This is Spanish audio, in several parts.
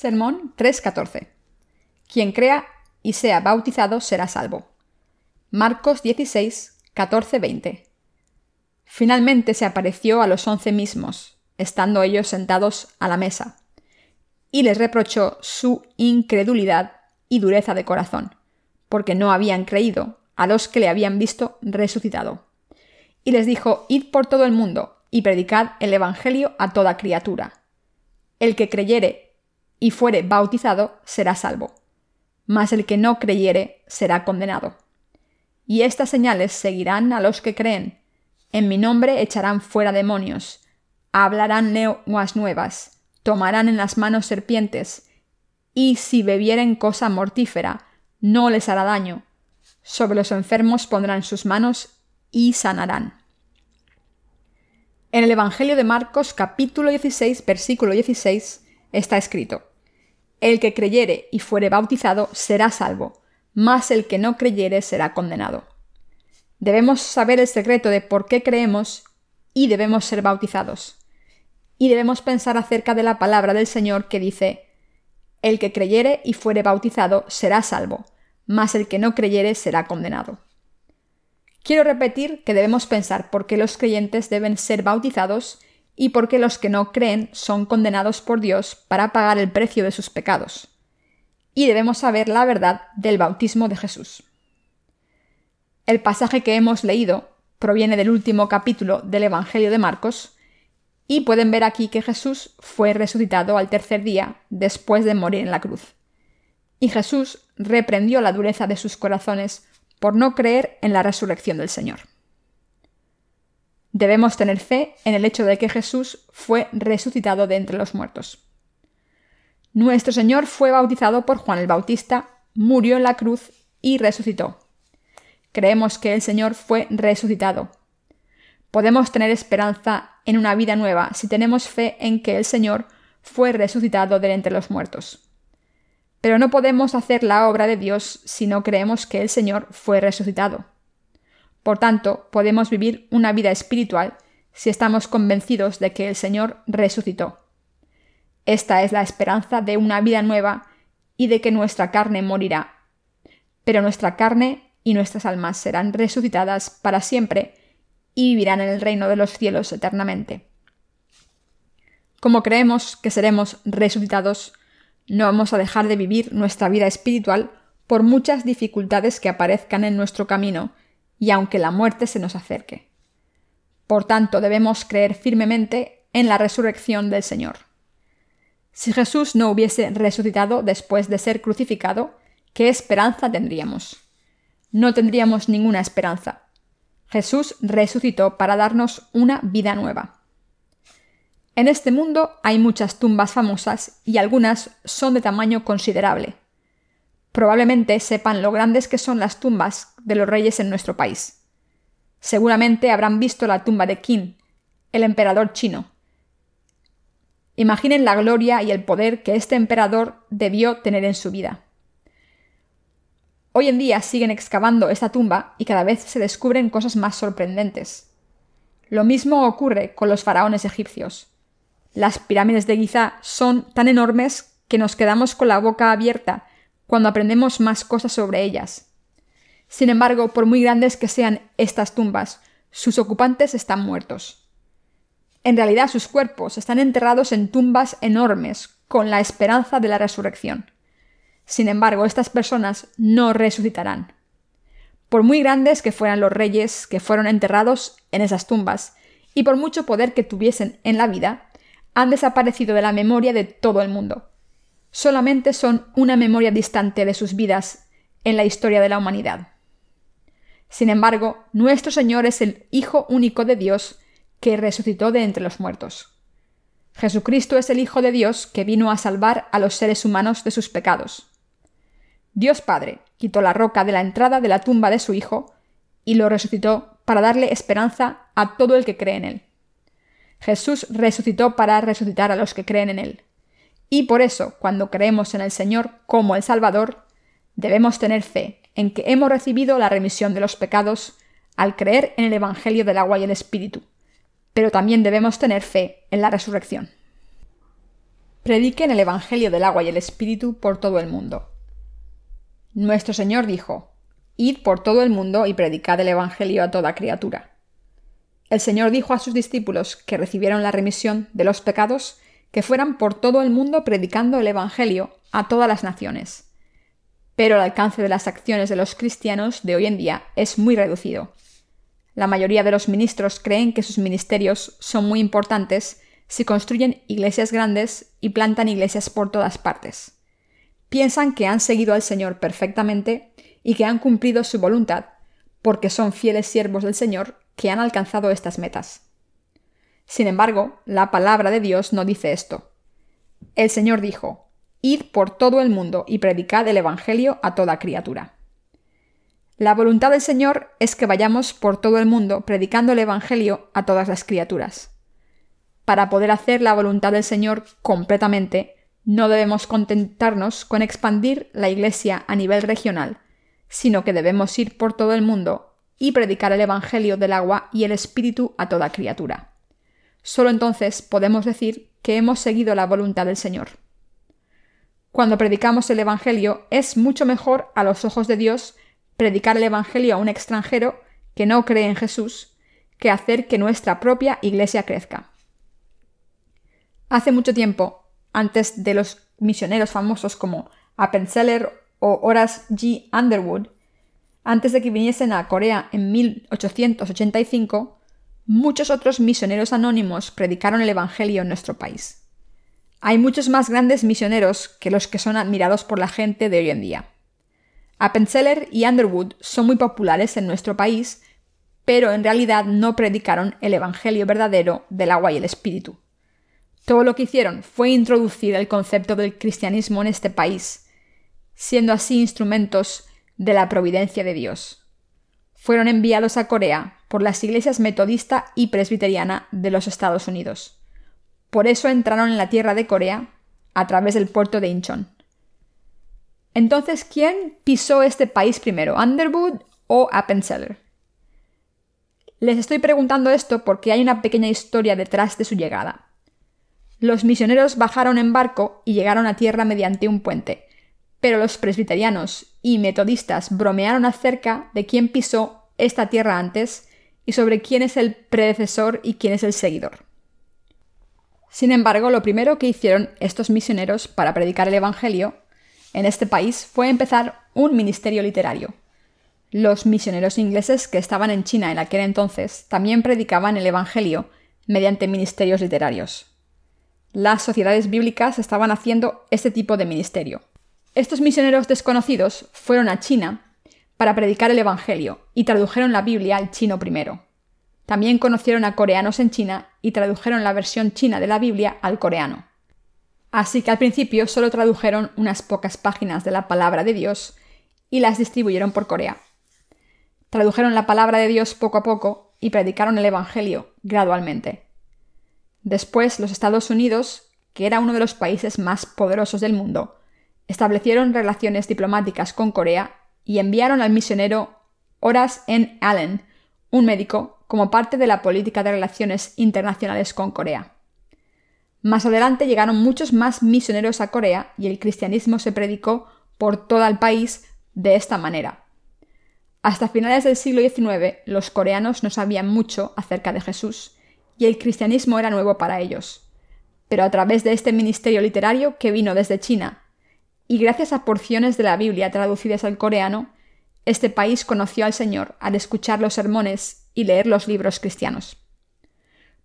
Sermón 3.14. Quien crea y sea bautizado será salvo. Marcos 16, 14, 20. Finalmente se apareció a los once mismos, estando ellos sentados a la mesa, y les reprochó su incredulidad y dureza de corazón, porque no habían creído a los que le habían visto resucitado. Y les dijo, Id por todo el mundo, y predicad el Evangelio a toda criatura. El que creyere y fuere bautizado será salvo, mas el que no creyere será condenado. Y estas señales seguirán a los que creen. En mi nombre echarán fuera demonios, hablarán lenguas nuevas, tomarán en las manos serpientes, y si bebieren cosa mortífera, no les hará daño. Sobre los enfermos pondrán sus manos y sanarán. En el Evangelio de Marcos capítulo 16 versículo 16 está escrito, El que creyere y fuere bautizado será salvo, mas el que no creyere será condenado. Debemos saber el secreto de por qué creemos y debemos ser bautizados. Y debemos pensar acerca de la palabra del Señor que dice, El que creyere y fuere bautizado será salvo, mas el que no creyere será condenado. Quiero repetir que debemos pensar por qué los creyentes deben ser bautizados y por qué los que no creen son condenados por Dios para pagar el precio de sus pecados. Y debemos saber la verdad del bautismo de Jesús. El pasaje que hemos leído proviene del último capítulo del Evangelio de Marcos, y pueden ver aquí que Jesús fue resucitado al tercer día después de morir en la cruz. Y Jesús reprendió la dureza de sus corazones por no creer en la resurrección del Señor. Debemos tener fe en el hecho de que Jesús fue resucitado de entre los muertos. Nuestro Señor fue bautizado por Juan el Bautista, murió en la cruz y resucitó. Creemos que el Señor fue resucitado. Podemos tener esperanza en una vida nueva si tenemos fe en que el Señor fue resucitado de entre los muertos. Pero no podemos hacer la obra de Dios si no creemos que el Señor fue resucitado. Por tanto, podemos vivir una vida espiritual si estamos convencidos de que el Señor resucitó. Esta es la esperanza de una vida nueva y de que nuestra carne morirá. Pero nuestra carne y nuestras almas serán resucitadas para siempre y vivirán en el reino de los cielos eternamente. Como creemos que seremos resucitados, no vamos a dejar de vivir nuestra vida espiritual por muchas dificultades que aparezcan en nuestro camino y aunque la muerte se nos acerque. Por tanto, debemos creer firmemente en la resurrección del Señor. Si Jesús no hubiese resucitado después de ser crucificado, ¿qué esperanza tendríamos? No tendríamos ninguna esperanza. Jesús resucitó para darnos una vida nueva. En este mundo hay muchas tumbas famosas y algunas son de tamaño considerable. Probablemente sepan lo grandes que son las tumbas de los reyes en nuestro país. Seguramente habrán visto la tumba de Qin, el emperador chino. Imaginen la gloria y el poder que este emperador debió tener en su vida. Hoy en día siguen excavando esta tumba y cada vez se descubren cosas más sorprendentes. Lo mismo ocurre con los faraones egipcios. Las pirámides de Giza son tan enormes que nos quedamos con la boca abierta cuando aprendemos más cosas sobre ellas. Sin embargo, por muy grandes que sean estas tumbas, sus ocupantes están muertos. En realidad sus cuerpos están enterrados en tumbas enormes, con la esperanza de la resurrección. Sin embargo, estas personas no resucitarán. Por muy grandes que fueran los reyes que fueron enterrados en esas tumbas, y por mucho poder que tuviesen en la vida, han desaparecido de la memoria de todo el mundo. Solamente son una memoria distante de sus vidas en la historia de la humanidad. Sin embargo, nuestro Señor es el Hijo único de Dios que resucitó de entre los muertos. Jesucristo es el Hijo de Dios que vino a salvar a los seres humanos de sus pecados. Dios Padre quitó la roca de la entrada de la tumba de su Hijo y lo resucitó para darle esperanza a todo el que cree en él. Jesús resucitó para resucitar a los que creen en Él. Y por eso, cuando creemos en el Señor como el Salvador, debemos tener fe en que hemos recibido la remisión de los pecados al creer en el Evangelio del agua y el Espíritu. Pero también debemos tener fe en la resurrección. Prediquen el Evangelio del agua y el Espíritu por todo el mundo. Nuestro Señor dijo, Id por todo el mundo y predicad el Evangelio a toda criatura. El Señor dijo a sus discípulos que recibieron la remisión de los pecados que fueran por todo el mundo predicando el Evangelio a todas las naciones. Pero el alcance de las acciones de los cristianos de hoy en día es muy reducido. La mayoría de los ministros creen que sus ministerios son muy importantes si construyen iglesias grandes y plantan iglesias por todas partes. Piensan que han seguido al Señor perfectamente y que han cumplido su voluntad, porque son fieles siervos del Señor que han alcanzado estas metas. Sin embargo, la palabra de Dios no dice esto. El Señor dijo, Id por todo el mundo y predicad el Evangelio a toda criatura. La voluntad del Señor es que vayamos por todo el mundo predicando el Evangelio a todas las criaturas para poder hacer la voluntad del Señor completamente, no debemos contentarnos con expandir la Iglesia a nivel regional, sino que debemos ir por todo el mundo y predicar el Evangelio del agua y el Espíritu a toda criatura. Solo entonces podemos decir que hemos seguido la voluntad del Señor. Cuando predicamos el Evangelio es mucho mejor a los ojos de Dios predicar el Evangelio a un extranjero que no cree en Jesús que hacer que nuestra propia Iglesia crezca. Hace mucho tiempo, antes de los misioneros famosos como Appenzeller o Horace G. Underwood, antes de que viniesen a Corea en 1885, muchos otros misioneros anónimos predicaron el Evangelio en nuestro país. Hay muchos más grandes misioneros que los que son admirados por la gente de hoy en día. Appenzeller y Underwood son muy populares en nuestro país, pero en realidad no predicaron el Evangelio verdadero del agua y el Espíritu. Todo lo que hicieron fue introducir el concepto del cristianismo en este país, siendo así instrumentos de la providencia de Dios. Fueron enviados a Corea por las iglesias metodista y presbiteriana de los Estados Unidos. Por eso entraron en la tierra de Corea a través del puerto de Incheon. Entonces, ¿quién pisó este país primero, Underwood o Appenzeller? Les estoy preguntando esto porque hay una pequeña historia detrás de su llegada. Los misioneros bajaron en barco y llegaron a tierra mediante un puente, pero los presbiterianos y metodistas bromearon acerca de quién pisó esta tierra antes y sobre quién es el predecesor y quién es el seguidor. Sin embargo, lo primero que hicieron estos misioneros para predicar el Evangelio en este país fue empezar un ministerio literario. Los misioneros ingleses que estaban en China en aquel entonces también predicaban el Evangelio mediante ministerios literarios las sociedades bíblicas estaban haciendo este tipo de ministerio. Estos misioneros desconocidos fueron a China para predicar el Evangelio y tradujeron la Biblia al chino primero. También conocieron a coreanos en China y tradujeron la versión china de la Biblia al coreano. Así que al principio solo tradujeron unas pocas páginas de la palabra de Dios y las distribuyeron por Corea. Tradujeron la palabra de Dios poco a poco y predicaron el Evangelio gradualmente. Después, los Estados Unidos, que era uno de los países más poderosos del mundo, establecieron relaciones diplomáticas con Corea y enviaron al misionero Horace N. Allen, un médico, como parte de la política de relaciones internacionales con Corea. Más adelante llegaron muchos más misioneros a Corea y el cristianismo se predicó por todo el país de esta manera. Hasta finales del siglo XIX los coreanos no sabían mucho acerca de Jesús y el cristianismo era nuevo para ellos. Pero a través de este ministerio literario que vino desde China, y gracias a porciones de la Biblia traducidas al coreano, este país conoció al Señor al escuchar los sermones y leer los libros cristianos.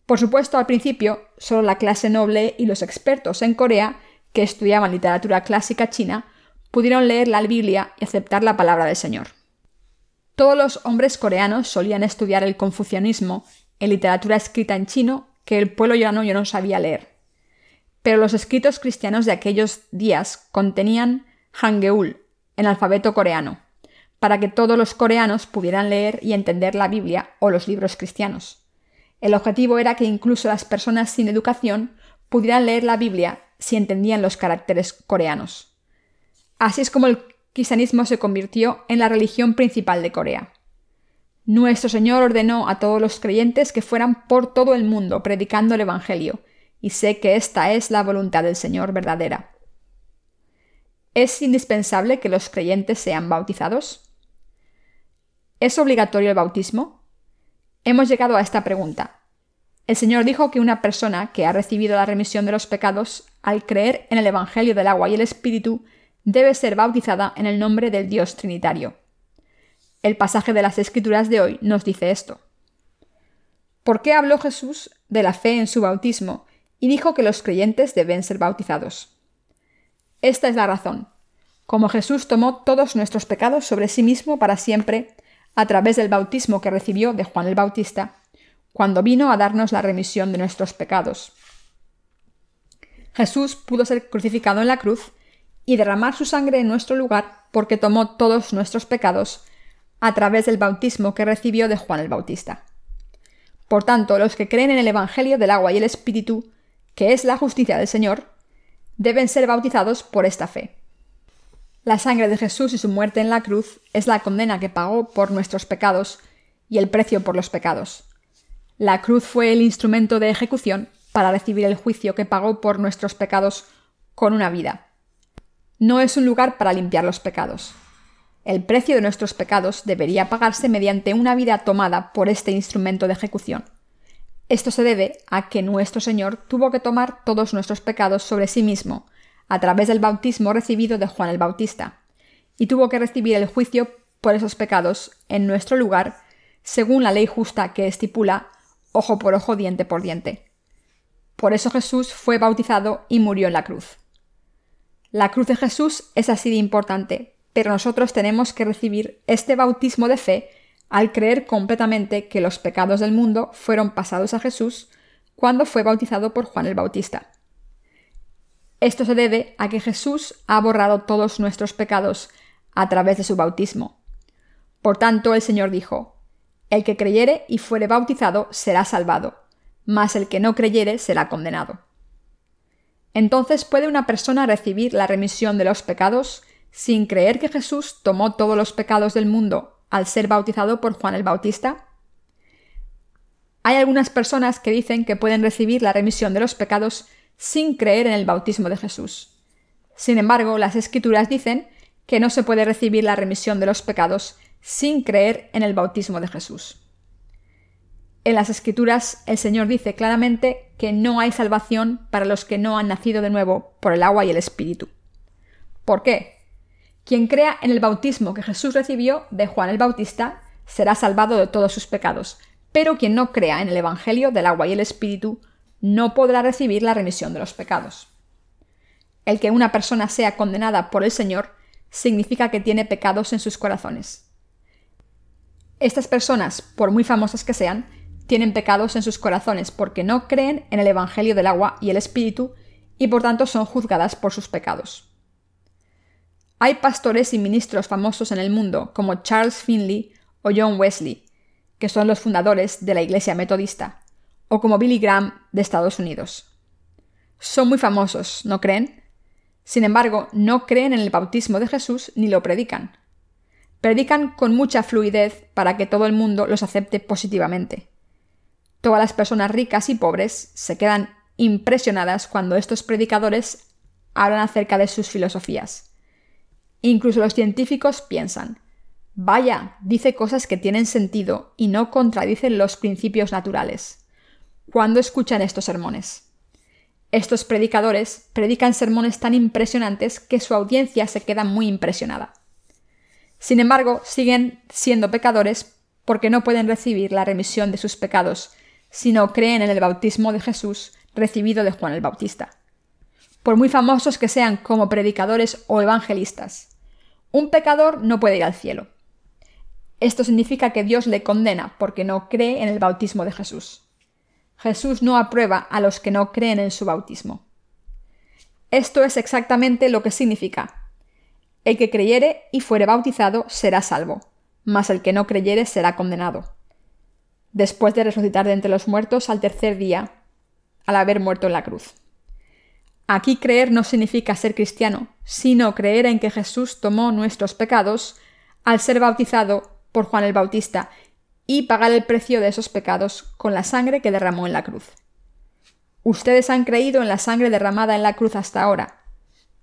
Por supuesto, al principio, solo la clase noble y los expertos en Corea, que estudiaban literatura clásica china, pudieron leer la Biblia y aceptar la palabra del Señor. Todos los hombres coreanos solían estudiar el confucianismo en literatura escrita en chino que el pueblo llano no sabía leer. Pero los escritos cristianos de aquellos días contenían Hangeul, en alfabeto coreano, para que todos los coreanos pudieran leer y entender la Biblia o los libros cristianos. El objetivo era que incluso las personas sin educación pudieran leer la Biblia si entendían los caracteres coreanos. Así es como el cristianismo se convirtió en la religión principal de Corea. Nuestro Señor ordenó a todos los creyentes que fueran por todo el mundo predicando el Evangelio, y sé que esta es la voluntad del Señor verdadera. ¿Es indispensable que los creyentes sean bautizados? ¿Es obligatorio el bautismo? Hemos llegado a esta pregunta. El Señor dijo que una persona que ha recibido la remisión de los pecados al creer en el Evangelio del agua y el Espíritu debe ser bautizada en el nombre del Dios Trinitario. El pasaje de las Escrituras de hoy nos dice esto. ¿Por qué habló Jesús de la fe en su bautismo y dijo que los creyentes deben ser bautizados? Esta es la razón. Como Jesús tomó todos nuestros pecados sobre sí mismo para siempre, a través del bautismo que recibió de Juan el Bautista, cuando vino a darnos la remisión de nuestros pecados. Jesús pudo ser crucificado en la cruz y derramar su sangre en nuestro lugar porque tomó todos nuestros pecados a través del bautismo que recibió de Juan el Bautista. Por tanto, los que creen en el Evangelio del agua y el Espíritu, que es la justicia del Señor, deben ser bautizados por esta fe. La sangre de Jesús y su muerte en la cruz es la condena que pagó por nuestros pecados y el precio por los pecados. La cruz fue el instrumento de ejecución para recibir el juicio que pagó por nuestros pecados con una vida. No es un lugar para limpiar los pecados. El precio de nuestros pecados debería pagarse mediante una vida tomada por este instrumento de ejecución. Esto se debe a que nuestro Señor tuvo que tomar todos nuestros pecados sobre sí mismo, a través del bautismo recibido de Juan el Bautista, y tuvo que recibir el juicio por esos pecados en nuestro lugar, según la ley justa que estipula ojo por ojo, diente por diente. Por eso Jesús fue bautizado y murió en la cruz. La cruz de Jesús es así de importante, pero nosotros tenemos que recibir este bautismo de fe al creer completamente que los pecados del mundo fueron pasados a Jesús cuando fue bautizado por Juan el Bautista. Esto se debe a que Jesús ha borrado todos nuestros pecados a través de su bautismo. Por tanto, el Señor dijo, el que creyere y fuere bautizado será salvado, mas el que no creyere será condenado. Entonces puede una persona recibir la remisión de los pecados sin creer que Jesús tomó todos los pecados del mundo al ser bautizado por Juan el Bautista? Hay algunas personas que dicen que pueden recibir la remisión de los pecados sin creer en el bautismo de Jesús. Sin embargo, las escrituras dicen que no se puede recibir la remisión de los pecados sin creer en el bautismo de Jesús. En las Escrituras el Señor dice claramente que no hay salvación para los que no han nacido de nuevo por el agua y el Espíritu. ¿Por qué? Quien crea en el bautismo que Jesús recibió de Juan el Bautista será salvado de todos sus pecados, pero quien no crea en el Evangelio del agua y el Espíritu no podrá recibir la remisión de los pecados. El que una persona sea condenada por el Señor significa que tiene pecados en sus corazones. Estas personas, por muy famosas que sean, tienen pecados en sus corazones porque no creen en el Evangelio del agua y el Espíritu y por tanto son juzgadas por sus pecados. Hay pastores y ministros famosos en el mundo como Charles Finley o John Wesley, que son los fundadores de la Iglesia Metodista, o como Billy Graham de Estados Unidos. Son muy famosos, ¿no creen? Sin embargo, no creen en el bautismo de Jesús ni lo predican predican con mucha fluidez para que todo el mundo los acepte positivamente. Todas las personas ricas y pobres se quedan impresionadas cuando estos predicadores hablan acerca de sus filosofías. Incluso los científicos piensan, vaya, dice cosas que tienen sentido y no contradicen los principios naturales. Cuando escuchan estos sermones? Estos predicadores predican sermones tan impresionantes que su audiencia se queda muy impresionada. Sin embargo, siguen siendo pecadores porque no pueden recibir la remisión de sus pecados si no creen en el bautismo de Jesús recibido de Juan el Bautista. Por muy famosos que sean como predicadores o evangelistas, un pecador no puede ir al cielo. Esto significa que Dios le condena porque no cree en el bautismo de Jesús. Jesús no aprueba a los que no creen en su bautismo. Esto es exactamente lo que significa el que creyere y fuere bautizado será salvo, mas el que no creyere será condenado. Después de resucitar de entre los muertos al tercer día, al haber muerto en la cruz. Aquí creer no significa ser cristiano, sino creer en que Jesús tomó nuestros pecados al ser bautizado por Juan el Bautista y pagar el precio de esos pecados con la sangre que derramó en la cruz. Ustedes han creído en la sangre derramada en la cruz hasta ahora,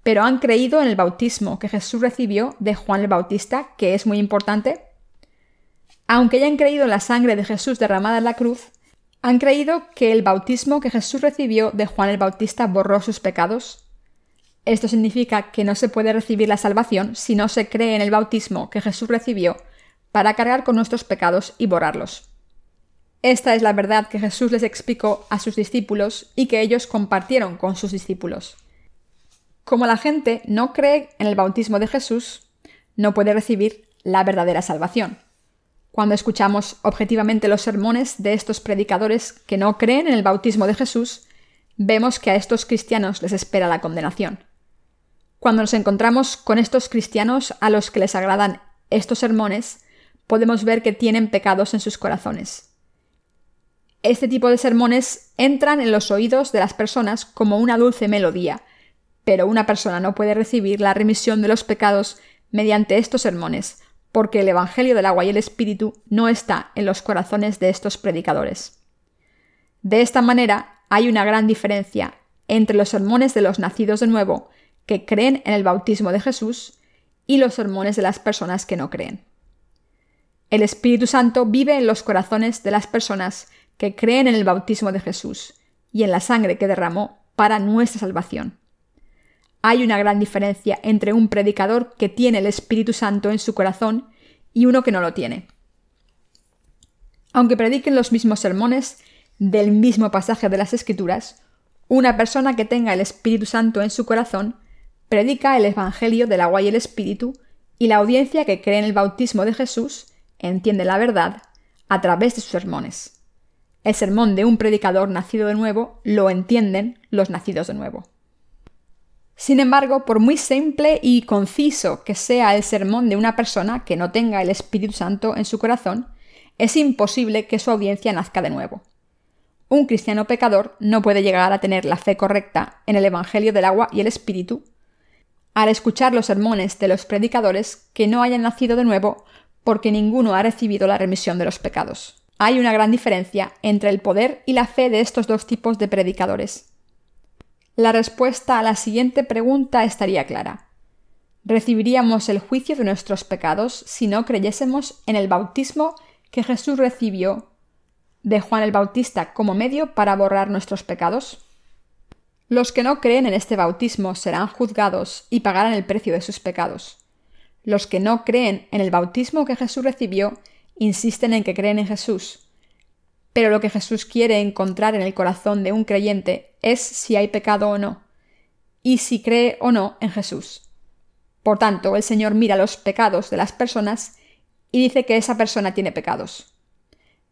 pero han creído en el bautismo que Jesús recibió de Juan el Bautista, que es muy importante. Aunque hayan creído en la sangre de Jesús derramada en la cruz, han creído que el bautismo que Jesús recibió de Juan el Bautista borró sus pecados. Esto significa que no se puede recibir la salvación si no se cree en el bautismo que Jesús recibió para cargar con nuestros pecados y borrarlos. Esta es la verdad que Jesús les explicó a sus discípulos y que ellos compartieron con sus discípulos. Como la gente no cree en el bautismo de Jesús, no puede recibir la verdadera salvación. Cuando escuchamos objetivamente los sermones de estos predicadores que no creen en el bautismo de Jesús, vemos que a estos cristianos les espera la condenación. Cuando nos encontramos con estos cristianos a los que les agradan estos sermones, podemos ver que tienen pecados en sus corazones. Este tipo de sermones entran en los oídos de las personas como una dulce melodía, pero una persona no puede recibir la remisión de los pecados mediante estos sermones, porque el Evangelio del agua y el Espíritu no está en los corazones de estos predicadores. De esta manera, hay una gran diferencia entre los sermones de los nacidos de nuevo, que creen en el bautismo de Jesús, y los sermones de las personas que no creen. El Espíritu Santo vive en los corazones de las personas que creen en el bautismo de Jesús y en la sangre que derramó para nuestra salvación. Hay una gran diferencia entre un predicador que tiene el Espíritu Santo en su corazón y uno que no lo tiene. Aunque prediquen los mismos sermones del mismo pasaje de las Escrituras, una persona que tenga el Espíritu Santo en su corazón predica el Evangelio del agua y el Espíritu, y la audiencia que cree en el bautismo de Jesús entiende la verdad a través de sus sermones. El sermón de un predicador nacido de nuevo lo entienden los nacidos de nuevo. Sin embargo, por muy simple y conciso que sea el sermón de una persona que no tenga el Espíritu Santo en su corazón, es imposible que su audiencia nazca de nuevo. Un cristiano pecador no puede llegar a tener la fe correcta en el Evangelio del agua y el Espíritu al escuchar los sermones de los predicadores que no hayan nacido de nuevo porque ninguno ha recibido la remisión de los pecados. Hay una gran diferencia entre el poder y la fe de estos dos tipos de predicadores. La respuesta a la siguiente pregunta estaría clara. ¿Recibiríamos el juicio de nuestros pecados si no creyésemos en el bautismo que Jesús recibió de Juan el Bautista como medio para borrar nuestros pecados? Los que no creen en este bautismo serán juzgados y pagarán el precio de sus pecados. Los que no creen en el bautismo que Jesús recibió insisten en que creen en Jesús. Pero lo que Jesús quiere encontrar en el corazón de un creyente es si hay pecado o no, y si cree o no en Jesús. Por tanto, el Señor mira los pecados de las personas y dice que esa persona tiene pecados.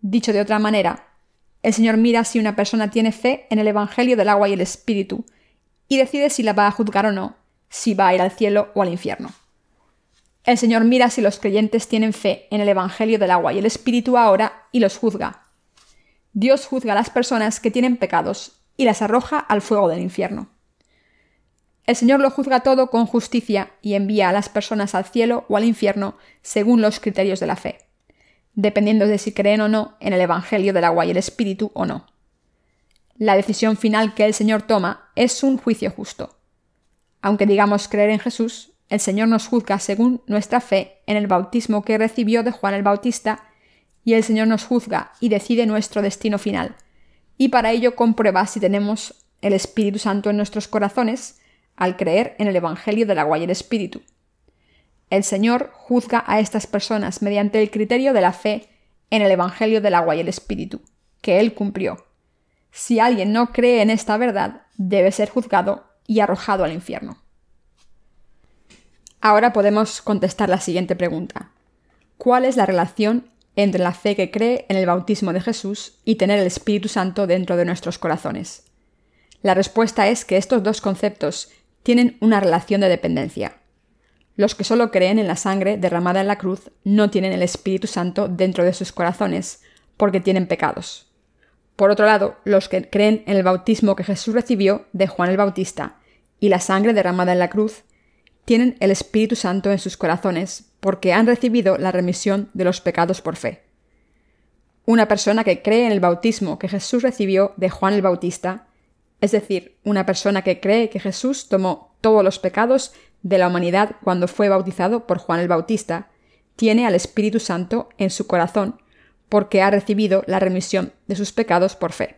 Dicho de otra manera, el Señor mira si una persona tiene fe en el Evangelio del agua y el Espíritu, y decide si la va a juzgar o no, si va a ir al cielo o al infierno. El Señor mira si los creyentes tienen fe en el Evangelio del agua y el Espíritu ahora y los juzga. Dios juzga a las personas que tienen pecados y las arroja al fuego del infierno. El Señor lo juzga todo con justicia y envía a las personas al cielo o al infierno según los criterios de la fe, dependiendo de si creen o no en el Evangelio del agua y el Espíritu o no. La decisión final que el Señor toma es un juicio justo. Aunque digamos creer en Jesús, el Señor nos juzga según nuestra fe en el bautismo que recibió de Juan el Bautista, y el Señor nos juzga y decide nuestro destino final, y para ello comprueba si tenemos el Espíritu Santo en nuestros corazones al creer en el Evangelio del agua y el Espíritu. El Señor juzga a estas personas mediante el criterio de la fe en el Evangelio del agua y el Espíritu, que Él cumplió. Si alguien no cree en esta verdad, debe ser juzgado y arrojado al infierno. Ahora podemos contestar la siguiente pregunta. ¿Cuál es la relación entre la fe que cree en el bautismo de Jesús y tener el Espíritu Santo dentro de nuestros corazones? La respuesta es que estos dos conceptos tienen una relación de dependencia. Los que solo creen en la sangre derramada en la cruz no tienen el Espíritu Santo dentro de sus corazones, porque tienen pecados. Por otro lado, los que creen en el bautismo que Jesús recibió de Juan el Bautista y la sangre derramada en la cruz tienen el Espíritu Santo en sus corazones porque han recibido la remisión de los pecados por fe. Una persona que cree en el bautismo que Jesús recibió de Juan el Bautista es decir, una persona que cree que Jesús tomó todos los pecados de la humanidad cuando fue bautizado por Juan el Bautista, tiene al Espíritu Santo en su corazón porque ha recibido la remisión de sus pecados por fe.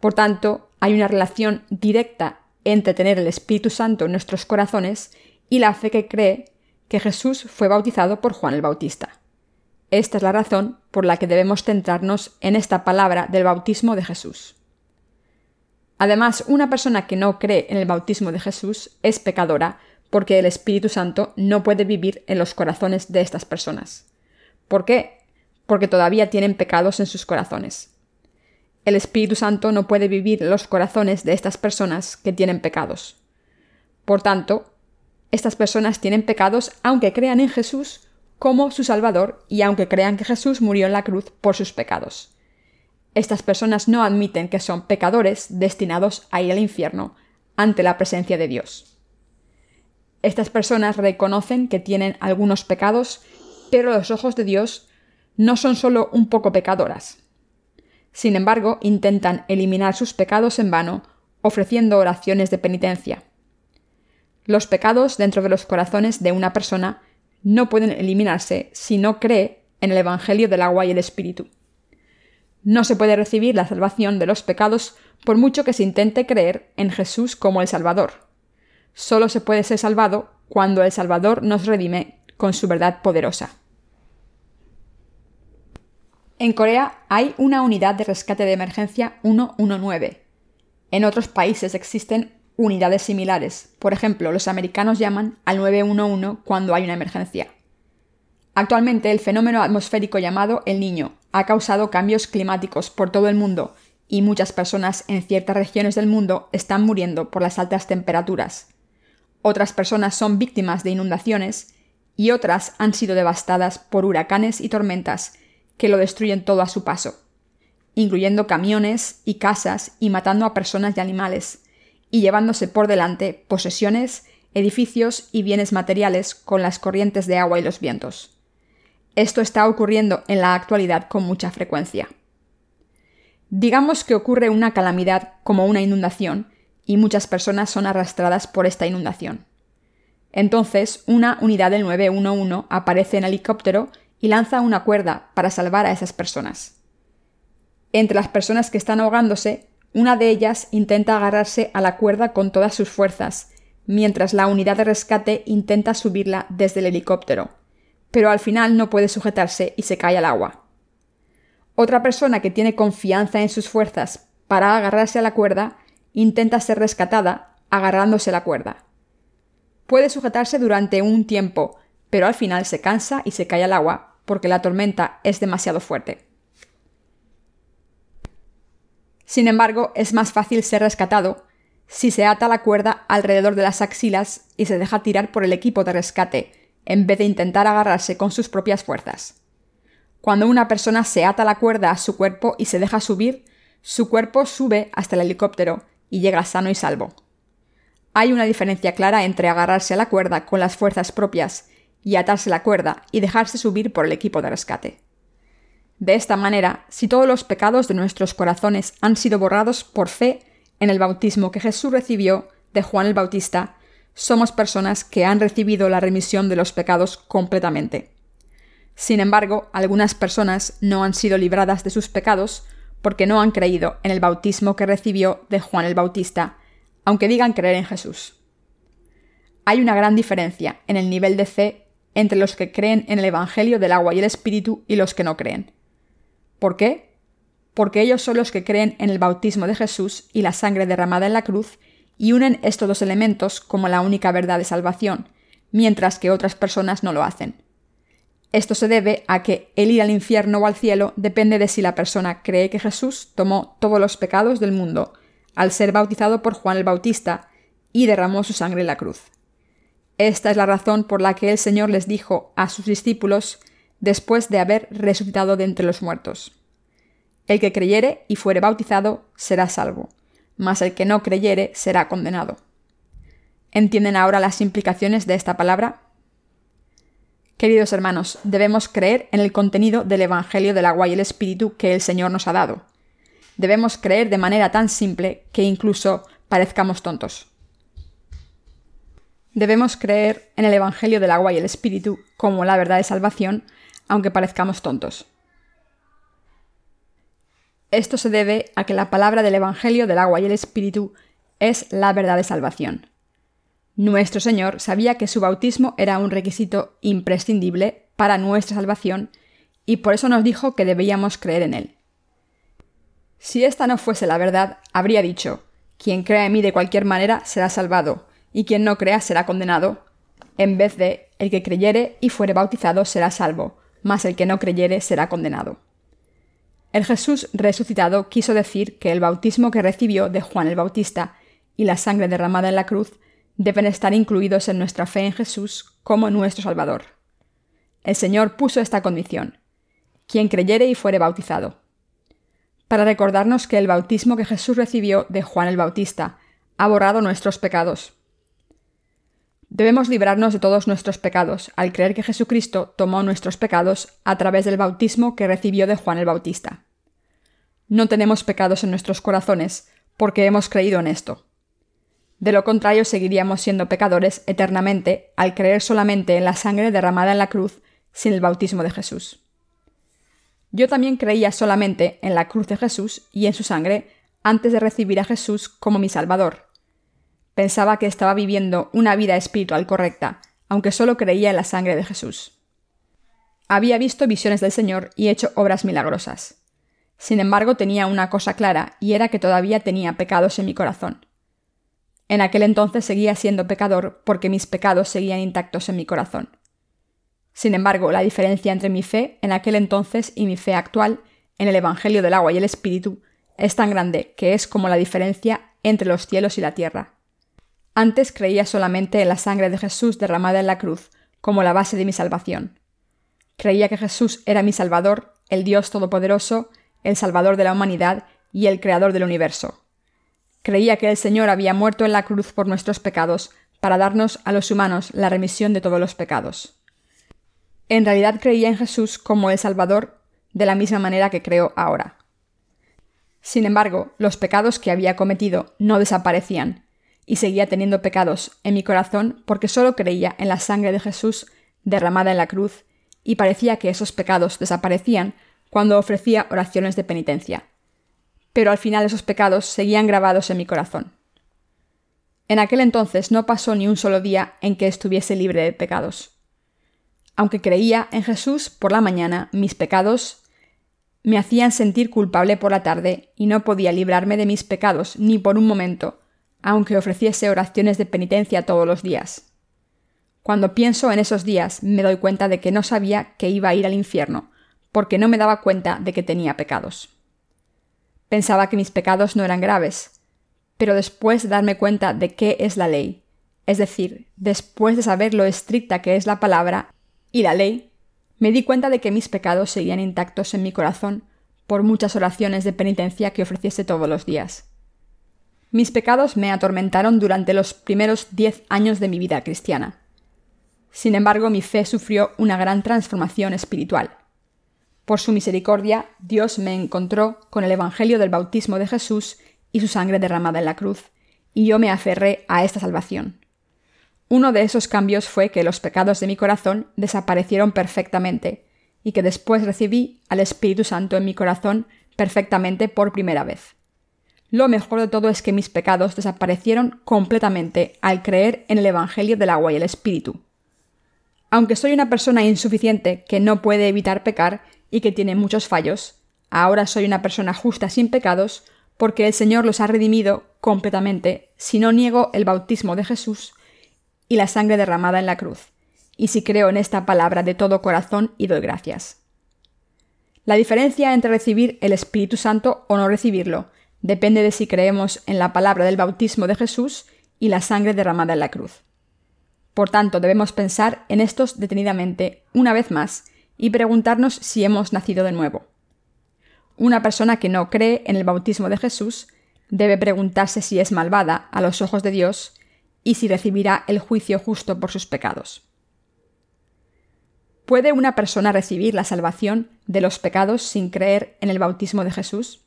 Por tanto, hay una relación directa entre tener el Espíritu Santo en nuestros corazones y la fe que cree que Jesús fue bautizado por Juan el Bautista. Esta es la razón por la que debemos centrarnos en esta palabra del bautismo de Jesús. Además, una persona que no cree en el bautismo de Jesús es pecadora porque el Espíritu Santo no puede vivir en los corazones de estas personas. ¿Por qué? Porque todavía tienen pecados en sus corazones. El Espíritu Santo no puede vivir en los corazones de estas personas que tienen pecados. Por tanto, estas personas tienen pecados aunque crean en Jesús como su Salvador y aunque crean que Jesús murió en la cruz por sus pecados. Estas personas no admiten que son pecadores destinados a ir al infierno ante la presencia de Dios. Estas personas reconocen que tienen algunos pecados, pero los ojos de Dios no son solo un poco pecadoras. Sin embargo, intentan eliminar sus pecados en vano, ofreciendo oraciones de penitencia. Los pecados dentro de los corazones de una persona no pueden eliminarse si no cree en el Evangelio del agua y el Espíritu. No se puede recibir la salvación de los pecados por mucho que se intente creer en Jesús como el Salvador. Solo se puede ser salvado cuando el Salvador nos redime con su verdad poderosa. En Corea hay una unidad de rescate de emergencia 119. En otros países existen unidades similares. Por ejemplo, los americanos llaman al 911 cuando hay una emergencia. Actualmente el fenómeno atmosférico llamado el Niño ha causado cambios climáticos por todo el mundo y muchas personas en ciertas regiones del mundo están muriendo por las altas temperaturas. Otras personas son víctimas de inundaciones y otras han sido devastadas por huracanes y tormentas que lo destruyen todo a su paso, incluyendo camiones y casas y matando a personas y animales, y llevándose por delante posesiones, edificios y bienes materiales con las corrientes de agua y los vientos. Esto está ocurriendo en la actualidad con mucha frecuencia. Digamos que ocurre una calamidad como una inundación y muchas personas son arrastradas por esta inundación. Entonces, una unidad del 911 aparece en helicóptero y lanza una cuerda para salvar a esas personas. Entre las personas que están ahogándose, una de ellas intenta agarrarse a la cuerda con todas sus fuerzas, mientras la unidad de rescate intenta subirla desde el helicóptero pero al final no puede sujetarse y se cae al agua. Otra persona que tiene confianza en sus fuerzas para agarrarse a la cuerda intenta ser rescatada agarrándose la cuerda. Puede sujetarse durante un tiempo, pero al final se cansa y se cae al agua porque la tormenta es demasiado fuerte. Sin embargo, es más fácil ser rescatado si se ata la cuerda alrededor de las axilas y se deja tirar por el equipo de rescate, en vez de intentar agarrarse con sus propias fuerzas. Cuando una persona se ata la cuerda a su cuerpo y se deja subir, su cuerpo sube hasta el helicóptero y llega sano y salvo. Hay una diferencia clara entre agarrarse a la cuerda con las fuerzas propias y atarse la cuerda y dejarse subir por el equipo de rescate. De esta manera, si todos los pecados de nuestros corazones han sido borrados por fe en el bautismo que Jesús recibió de Juan el Bautista, somos personas que han recibido la remisión de los pecados completamente. Sin embargo, algunas personas no han sido libradas de sus pecados porque no han creído en el bautismo que recibió de Juan el Bautista, aunque digan creer en Jesús. Hay una gran diferencia en el nivel de fe entre los que creen en el Evangelio del agua y el Espíritu y los que no creen. ¿Por qué? Porque ellos son los que creen en el bautismo de Jesús y la sangre derramada en la cruz y unen estos dos elementos como la única verdad de salvación, mientras que otras personas no lo hacen. Esto se debe a que el ir al infierno o al cielo depende de si la persona cree que Jesús tomó todos los pecados del mundo al ser bautizado por Juan el Bautista y derramó su sangre en la cruz. Esta es la razón por la que el Señor les dijo a sus discípulos después de haber resucitado de entre los muertos. El que creyere y fuere bautizado será salvo mas el que no creyere será condenado. ¿Entienden ahora las implicaciones de esta palabra? Queridos hermanos, debemos creer en el contenido del Evangelio del agua y el Espíritu que el Señor nos ha dado. debemos creer de manera tan simple que incluso parezcamos tontos. Debemos creer en el Evangelio del agua y el Espíritu como la verdad de salvación, aunque parezcamos tontos. Esto se debe a que la palabra del Evangelio del agua y el Espíritu es la verdad de salvación. Nuestro Señor sabía que su bautismo era un requisito imprescindible para nuestra salvación y por eso nos dijo que debíamos creer en Él. Si esta no fuese la verdad, habría dicho, quien crea en mí de cualquier manera será salvado, y quien no crea será condenado, en vez de el que creyere y fuere bautizado será salvo, mas el que no creyere será condenado. El Jesús resucitado quiso decir que el bautismo que recibió de Juan el Bautista y la sangre derramada en la cruz deben estar incluidos en nuestra fe en Jesús como nuestro Salvador. El Señor puso esta condición, quien creyere y fuere bautizado, para recordarnos que el bautismo que Jesús recibió de Juan el Bautista ha borrado nuestros pecados. Debemos librarnos de todos nuestros pecados al creer que Jesucristo tomó nuestros pecados a través del bautismo que recibió de Juan el Bautista. No tenemos pecados en nuestros corazones porque hemos creído en esto. De lo contrario, seguiríamos siendo pecadores eternamente al creer solamente en la sangre derramada en la cruz sin el bautismo de Jesús. Yo también creía solamente en la cruz de Jesús y en su sangre antes de recibir a Jesús como mi Salvador. Pensaba que estaba viviendo una vida espiritual correcta, aunque solo creía en la sangre de Jesús. Había visto visiones del Señor y hecho obras milagrosas. Sin embargo, tenía una cosa clara, y era que todavía tenía pecados en mi corazón. En aquel entonces seguía siendo pecador porque mis pecados seguían intactos en mi corazón. Sin embargo, la diferencia entre mi fe en aquel entonces y mi fe actual, en el Evangelio del agua y el Espíritu, es tan grande que es como la diferencia entre los cielos y la tierra. Antes creía solamente en la sangre de Jesús derramada en la cruz, como la base de mi salvación. Creía que Jesús era mi Salvador, el Dios Todopoderoso, el Salvador de la humanidad y el Creador del universo. Creía que el Señor había muerto en la cruz por nuestros pecados, para darnos a los humanos la remisión de todos los pecados. En realidad creía en Jesús como el Salvador de la misma manera que creo ahora. Sin embargo, los pecados que había cometido no desaparecían, y seguía teniendo pecados en mi corazón porque solo creía en la sangre de Jesús derramada en la cruz, y parecía que esos pecados desaparecían cuando ofrecía oraciones de penitencia pero al final esos pecados seguían grabados en mi corazón. En aquel entonces no pasó ni un solo día en que estuviese libre de pecados. Aunque creía en Jesús por la mañana, mis pecados me hacían sentir culpable por la tarde y no podía librarme de mis pecados ni por un momento, aunque ofreciese oraciones de penitencia todos los días. Cuando pienso en esos días me doy cuenta de que no sabía que iba a ir al infierno, porque no me daba cuenta de que tenía pecados. Pensaba que mis pecados no eran graves, pero después de darme cuenta de qué es la ley, es decir, después de saber lo estricta que es la palabra y la ley, me di cuenta de que mis pecados seguían intactos en mi corazón por muchas oraciones de penitencia que ofreciese todos los días. Mis pecados me atormentaron durante los primeros diez años de mi vida cristiana. Sin embargo, mi fe sufrió una gran transformación espiritual. Por su misericordia, Dios me encontró con el Evangelio del bautismo de Jesús y su sangre derramada en la cruz, y yo me aferré a esta salvación. Uno de esos cambios fue que los pecados de mi corazón desaparecieron perfectamente, y que después recibí al Espíritu Santo en mi corazón perfectamente por primera vez. Lo mejor de todo es que mis pecados desaparecieron completamente al creer en el Evangelio del agua y el Espíritu. Aunque soy una persona insuficiente que no puede evitar pecar, y que tiene muchos fallos, ahora soy una persona justa sin pecados, porque el Señor los ha redimido completamente si no niego el bautismo de Jesús y la sangre derramada en la cruz, y si creo en esta palabra de todo corazón y doy gracias. La diferencia entre recibir el Espíritu Santo o no recibirlo depende de si creemos en la palabra del bautismo de Jesús y la sangre derramada en la cruz. Por tanto, debemos pensar en estos detenidamente una vez más y preguntarnos si hemos nacido de nuevo. Una persona que no cree en el bautismo de Jesús debe preguntarse si es malvada a los ojos de Dios y si recibirá el juicio justo por sus pecados. ¿Puede una persona recibir la salvación de los pecados sin creer en el bautismo de Jesús?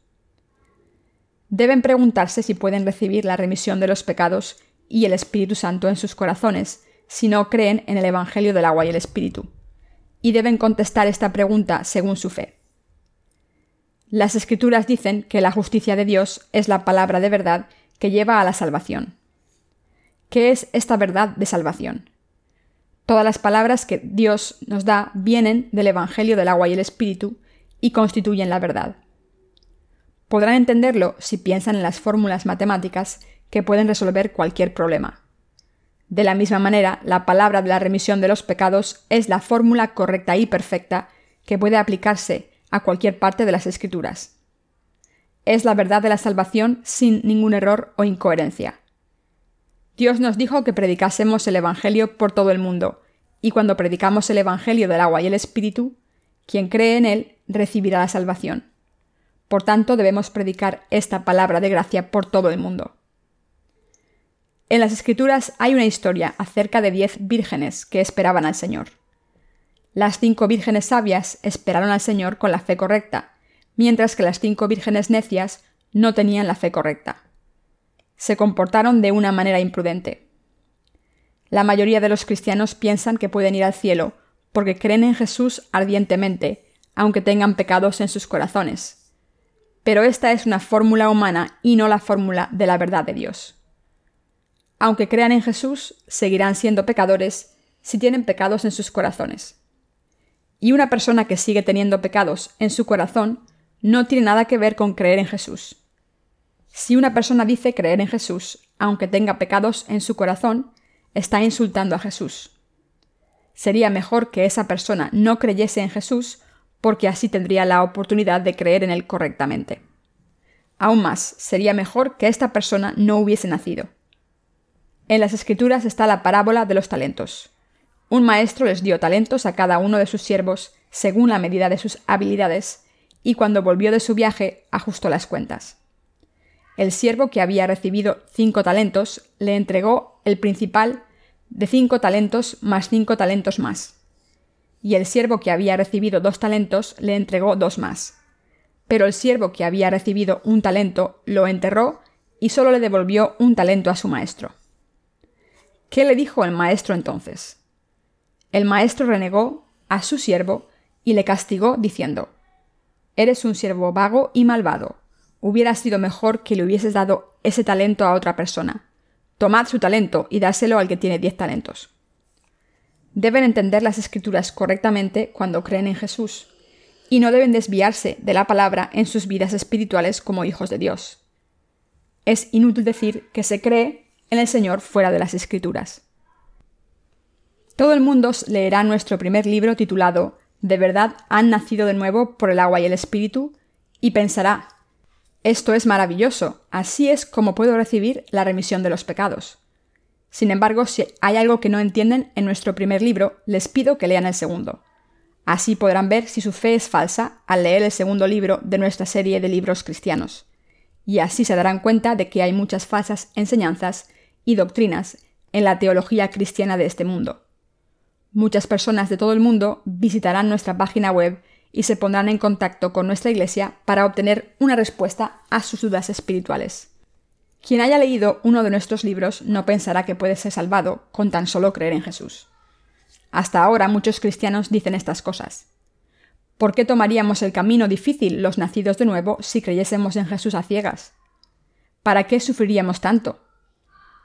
Deben preguntarse si pueden recibir la remisión de los pecados y el Espíritu Santo en sus corazones si no creen en el Evangelio del agua y el Espíritu, y deben contestar esta pregunta según su fe. Las Escrituras dicen que la justicia de Dios es la palabra de verdad que lleva a la salvación. ¿Qué es esta verdad de salvación? Todas las palabras que Dios nos da vienen del Evangelio del agua y el Espíritu y constituyen la verdad. Podrán entenderlo si piensan en las fórmulas matemáticas que pueden resolver cualquier problema. De la misma manera, la palabra de la remisión de los pecados es la fórmula correcta y perfecta que puede aplicarse a cualquier parte de las Escrituras. Es la verdad de la salvación sin ningún error o incoherencia. Dios nos dijo que predicásemos el Evangelio por todo el mundo, y cuando predicamos el Evangelio del agua y el Espíritu, quien cree en él recibirá la salvación. Por tanto, debemos predicar esta palabra de gracia por todo el mundo. En las Escrituras hay una historia acerca de diez vírgenes que esperaban al Señor. Las cinco vírgenes sabias esperaron al Señor con la fe correcta, mientras que las cinco vírgenes necias no tenían la fe correcta. Se comportaron de una manera imprudente. La mayoría de los cristianos piensan que pueden ir al cielo porque creen en Jesús ardientemente, aunque tengan pecados en sus corazones. Pero esta es una fórmula humana y no la fórmula de la verdad de Dios. Aunque crean en Jesús, seguirán siendo pecadores si tienen pecados en sus corazones. Y una persona que sigue teniendo pecados en su corazón no tiene nada que ver con creer en Jesús. Si una persona dice creer en Jesús, aunque tenga pecados en su corazón, está insultando a Jesús. Sería mejor que esa persona no creyese en Jesús porque así tendría la oportunidad de creer en Él correctamente. Aún más, sería mejor que esta persona no hubiese nacido. En las Escrituras está la parábola de los talentos. Un maestro les dio talentos a cada uno de sus siervos según la medida de sus habilidades, y cuando volvió de su viaje ajustó las cuentas. El siervo que había recibido cinco talentos le entregó el principal de cinco talentos más cinco talentos más. Y el siervo que había recibido dos talentos le entregó dos más. Pero el siervo que había recibido un talento lo enterró y solo le devolvió un talento a su maestro. ¿Qué le dijo el maestro entonces? El maestro renegó a su siervo y le castigó diciendo, Eres un siervo vago y malvado. Hubiera sido mejor que le hubieses dado ese talento a otra persona. Tomad su talento y dáselo al que tiene diez talentos. Deben entender las escrituras correctamente cuando creen en Jesús, y no deben desviarse de la palabra en sus vidas espirituales como hijos de Dios. Es inútil decir que se cree en el Señor fuera de las Escrituras. Todo el mundo leerá nuestro primer libro titulado ¿De verdad han nacido de nuevo por el agua y el Espíritu? y pensará, esto es maravilloso, así es como puedo recibir la remisión de los pecados. Sin embargo, si hay algo que no entienden en nuestro primer libro, les pido que lean el segundo. Así podrán ver si su fe es falsa al leer el segundo libro de nuestra serie de libros cristianos. Y así se darán cuenta de que hay muchas falsas enseñanzas y doctrinas en la teología cristiana de este mundo. Muchas personas de todo el mundo visitarán nuestra página web y se pondrán en contacto con nuestra iglesia para obtener una respuesta a sus dudas espirituales. Quien haya leído uno de nuestros libros no pensará que puede ser salvado con tan solo creer en Jesús. Hasta ahora muchos cristianos dicen estas cosas. ¿Por qué tomaríamos el camino difícil los nacidos de nuevo si creyésemos en Jesús a ciegas? ¿Para qué sufriríamos tanto?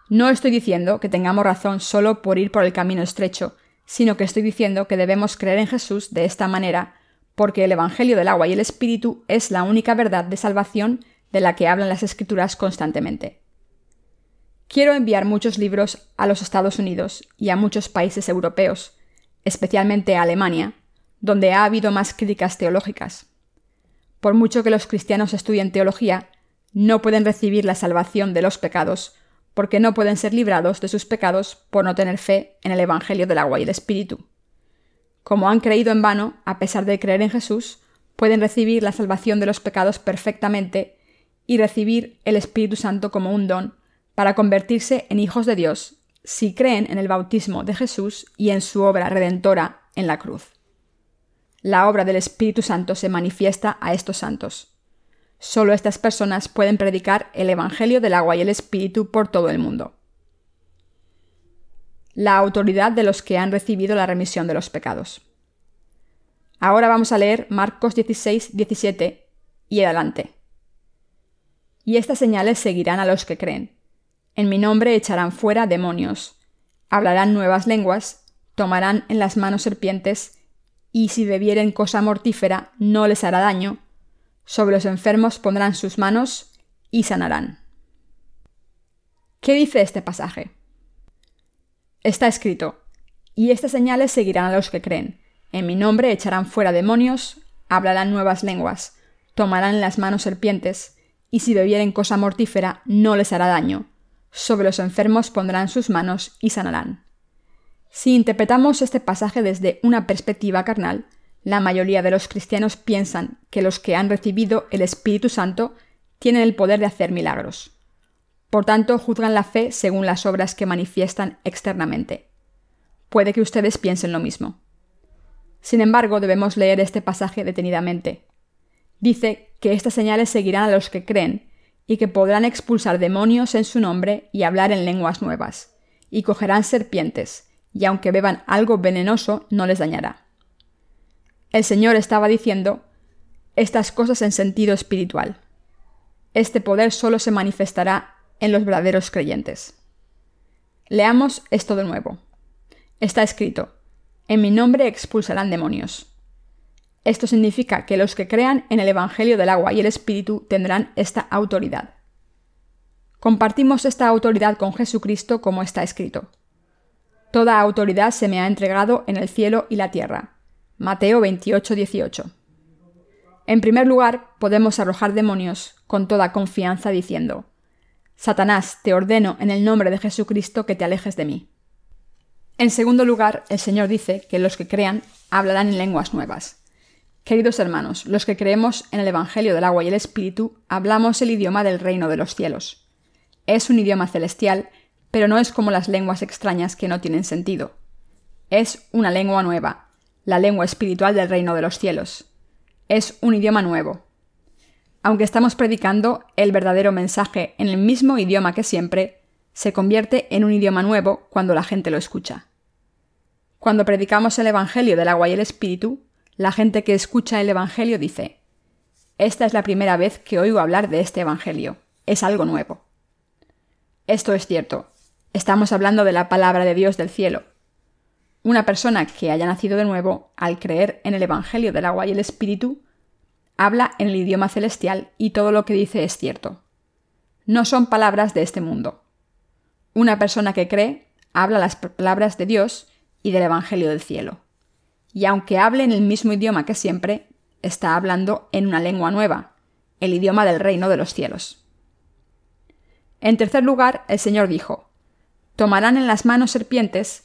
No estoy diciendo que tengamos razón solo por ir por el camino estrecho, sino que estoy diciendo que debemos creer en Jesús de esta manera, porque el Evangelio del agua y el Espíritu es la única verdad de salvación de la que hablan las Escrituras constantemente. Quiero enviar muchos libros a los Estados Unidos y a muchos países europeos, especialmente a Alemania, donde ha habido más críticas teológicas. Por mucho que los cristianos estudien teología, no pueden recibir la salvación de los pecados porque no pueden ser librados de sus pecados por no tener fe en el Evangelio del agua y el Espíritu. Como han creído en vano, a pesar de creer en Jesús, pueden recibir la salvación de los pecados perfectamente y recibir el Espíritu Santo como un don para convertirse en hijos de Dios si creen en el bautismo de Jesús y en su obra redentora en la cruz. La obra del Espíritu Santo se manifiesta a estos santos. Solo estas personas pueden predicar el Evangelio del agua y el Espíritu por todo el mundo. La autoridad de los que han recibido la remisión de los pecados. Ahora vamos a leer Marcos 16, 17 y adelante. Y estas señales seguirán a los que creen. En mi nombre echarán fuera demonios, hablarán nuevas lenguas, tomarán en las manos serpientes, y si bebieren cosa mortífera no les hará daño, sobre los enfermos pondrán sus manos y sanarán. ¿Qué dice este pasaje? Está escrito, y estas señales seguirán a los que creen. En mi nombre echarán fuera demonios, hablarán nuevas lenguas, tomarán en las manos serpientes, y si bebieren cosa mortífera no les hará daño. Sobre los enfermos pondrán sus manos y sanarán. Si interpretamos este pasaje desde una perspectiva carnal, la mayoría de los cristianos piensan que los que han recibido el Espíritu Santo tienen el poder de hacer milagros. Por tanto, juzgan la fe según las obras que manifiestan externamente. Puede que ustedes piensen lo mismo. Sin embargo, debemos leer este pasaje detenidamente. Dice que estas señales seguirán a los que creen, y que podrán expulsar demonios en su nombre y hablar en lenguas nuevas, y cogerán serpientes, y aunque beban algo venenoso no les dañará. El Señor estaba diciendo estas cosas en sentido espiritual. Este poder solo se manifestará en los verdaderos creyentes. Leamos esto de nuevo. Está escrito, en mi nombre expulsarán demonios. Esto significa que los que crean en el Evangelio del agua y el Espíritu tendrán esta autoridad. Compartimos esta autoridad con Jesucristo como está escrito. Toda autoridad se me ha entregado en el cielo y la tierra. Mateo 28, 18. En primer lugar, podemos arrojar demonios con toda confianza diciendo, Satanás, te ordeno en el nombre de Jesucristo que te alejes de mí. En segundo lugar, el Señor dice que los que crean hablarán en lenguas nuevas. Queridos hermanos, los que creemos en el Evangelio del agua y el Espíritu, hablamos el idioma del reino de los cielos. Es un idioma celestial, pero no es como las lenguas extrañas que no tienen sentido. Es una lengua nueva, la lengua espiritual del reino de los cielos. Es un idioma nuevo. Aunque estamos predicando el verdadero mensaje en el mismo idioma que siempre, se convierte en un idioma nuevo cuando la gente lo escucha. Cuando predicamos el Evangelio del agua y el Espíritu, la gente que escucha el Evangelio dice, Esta es la primera vez que oigo hablar de este Evangelio. Es algo nuevo. Esto es cierto. Estamos hablando de la palabra de Dios del cielo. Una persona que haya nacido de nuevo, al creer en el Evangelio del agua y el Espíritu, habla en el idioma celestial y todo lo que dice es cierto. No son palabras de este mundo. Una persona que cree habla las palabras de Dios y del Evangelio del cielo. Y aunque hable en el mismo idioma que siempre, está hablando en una lengua nueva, el idioma del reino de los cielos. En tercer lugar, el Señor dijo, Tomarán en las manos serpientes,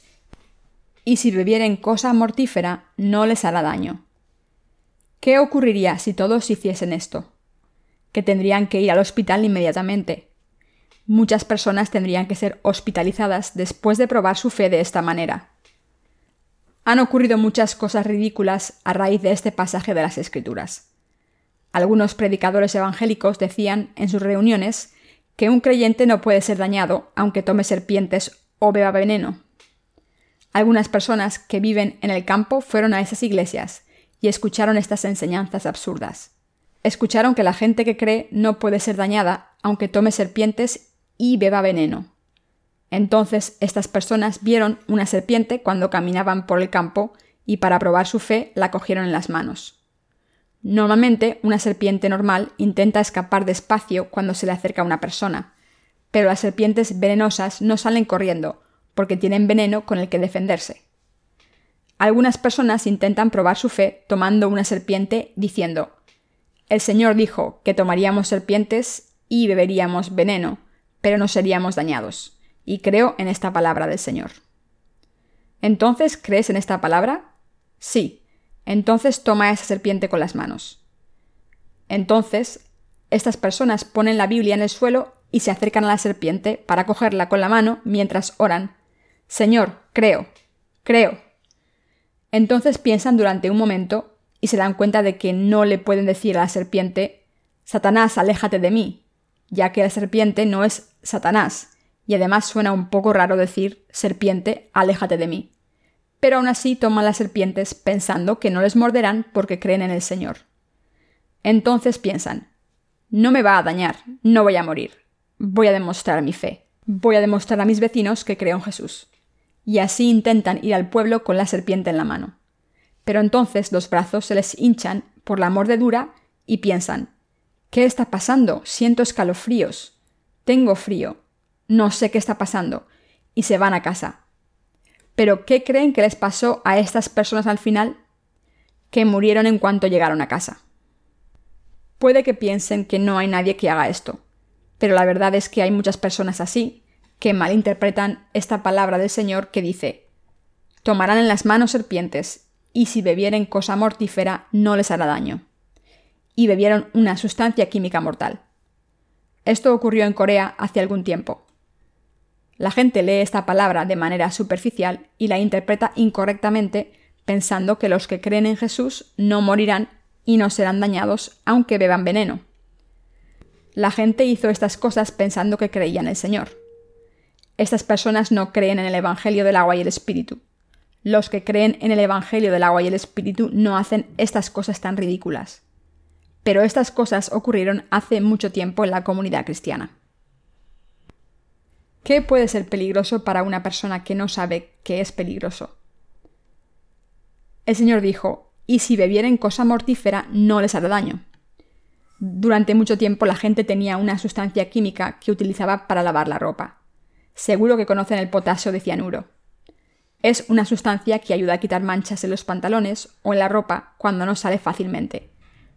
y si bebieren cosa mortífera, no les hará daño. ¿Qué ocurriría si todos hiciesen esto? Que tendrían que ir al hospital inmediatamente. Muchas personas tendrían que ser hospitalizadas después de probar su fe de esta manera. Han ocurrido muchas cosas ridículas a raíz de este pasaje de las Escrituras. Algunos predicadores evangélicos decían en sus reuniones que un creyente no puede ser dañado aunque tome serpientes o beba veneno. Algunas personas que viven en el campo fueron a esas iglesias y escucharon estas enseñanzas absurdas. Escucharon que la gente que cree no puede ser dañada aunque tome serpientes y beba veneno. Entonces estas personas vieron una serpiente cuando caminaban por el campo y para probar su fe la cogieron en las manos. Normalmente una serpiente normal intenta escapar despacio cuando se le acerca a una persona, pero las serpientes venenosas no salen corriendo porque tienen veneno con el que defenderse. Algunas personas intentan probar su fe tomando una serpiente diciendo El Señor dijo que tomaríamos serpientes y beberíamos veneno, pero no seríamos dañados y creo en esta palabra del Señor. ¿Entonces crees en esta palabra? Sí. Entonces toma esa serpiente con las manos. Entonces, estas personas ponen la Biblia en el suelo y se acercan a la serpiente para cogerla con la mano mientras oran. Señor, creo, creo. Entonces piensan durante un momento y se dan cuenta de que no le pueden decir a la serpiente, Satanás, aléjate de mí, ya que la serpiente no es Satanás, y además suena un poco raro decir serpiente, aléjate de mí. Pero aún así toman las serpientes pensando que no les morderán porque creen en el Señor. Entonces piensan, no me va a dañar, no voy a morir, voy a demostrar mi fe, voy a demostrar a mis vecinos que creo en Jesús. Y así intentan ir al pueblo con la serpiente en la mano. Pero entonces los brazos se les hinchan por la mordedura y piensan, ¿qué está pasando? Siento escalofríos, tengo frío, no sé qué está pasando, y se van a casa. Pero ¿qué creen que les pasó a estas personas al final? Que murieron en cuanto llegaron a casa. Puede que piensen que no hay nadie que haga esto, pero la verdad es que hay muchas personas así, que malinterpretan esta palabra del Señor que dice, tomarán en las manos serpientes, y si bebieren cosa mortífera no les hará daño. Y bebieron una sustancia química mortal. Esto ocurrió en Corea hace algún tiempo. La gente lee esta palabra de manera superficial y la interpreta incorrectamente pensando que los que creen en Jesús no morirán y no serán dañados aunque beban veneno. La gente hizo estas cosas pensando que creían en el Señor. Estas personas no creen en el Evangelio del agua y el Espíritu. Los que creen en el Evangelio del agua y el Espíritu no hacen estas cosas tan ridículas. Pero estas cosas ocurrieron hace mucho tiempo en la comunidad cristiana. ¿Qué puede ser peligroso para una persona que no sabe que es peligroso? El Señor dijo, y si bebieren cosa mortífera no les hará daño. Durante mucho tiempo la gente tenía una sustancia química que utilizaba para lavar la ropa. Seguro que conocen el potasio de cianuro. Es una sustancia que ayuda a quitar manchas en los pantalones o en la ropa cuando no sale fácilmente,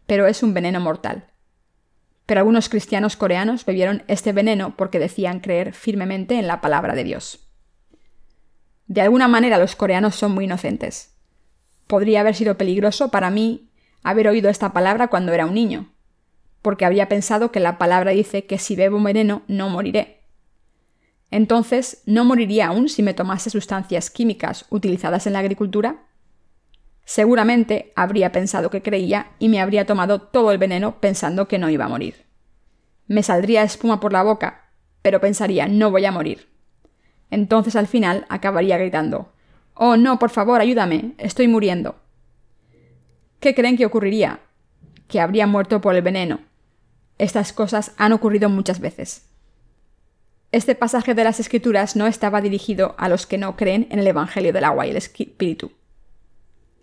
pero es un veneno mortal. Pero algunos cristianos coreanos bebieron este veneno porque decían creer firmemente en la palabra de Dios. De alguna manera los coreanos son muy inocentes podría haber sido peligroso para mí haber oído esta palabra cuando era un niño, porque habría pensado que la palabra dice que si bebo veneno no moriré. Entonces, ¿no moriría aún si me tomase sustancias químicas utilizadas en la agricultura? Seguramente habría pensado que creía y me habría tomado todo el veneno pensando que no iba a morir. Me saldría espuma por la boca, pero pensaría no voy a morir. Entonces al final acabaría gritando Oh, no, por favor, ayúdame, estoy muriendo. ¿Qué creen que ocurriría? Que habría muerto por el veneno. Estas cosas han ocurrido muchas veces. Este pasaje de las Escrituras no estaba dirigido a los que no creen en el Evangelio del agua y el Espíritu.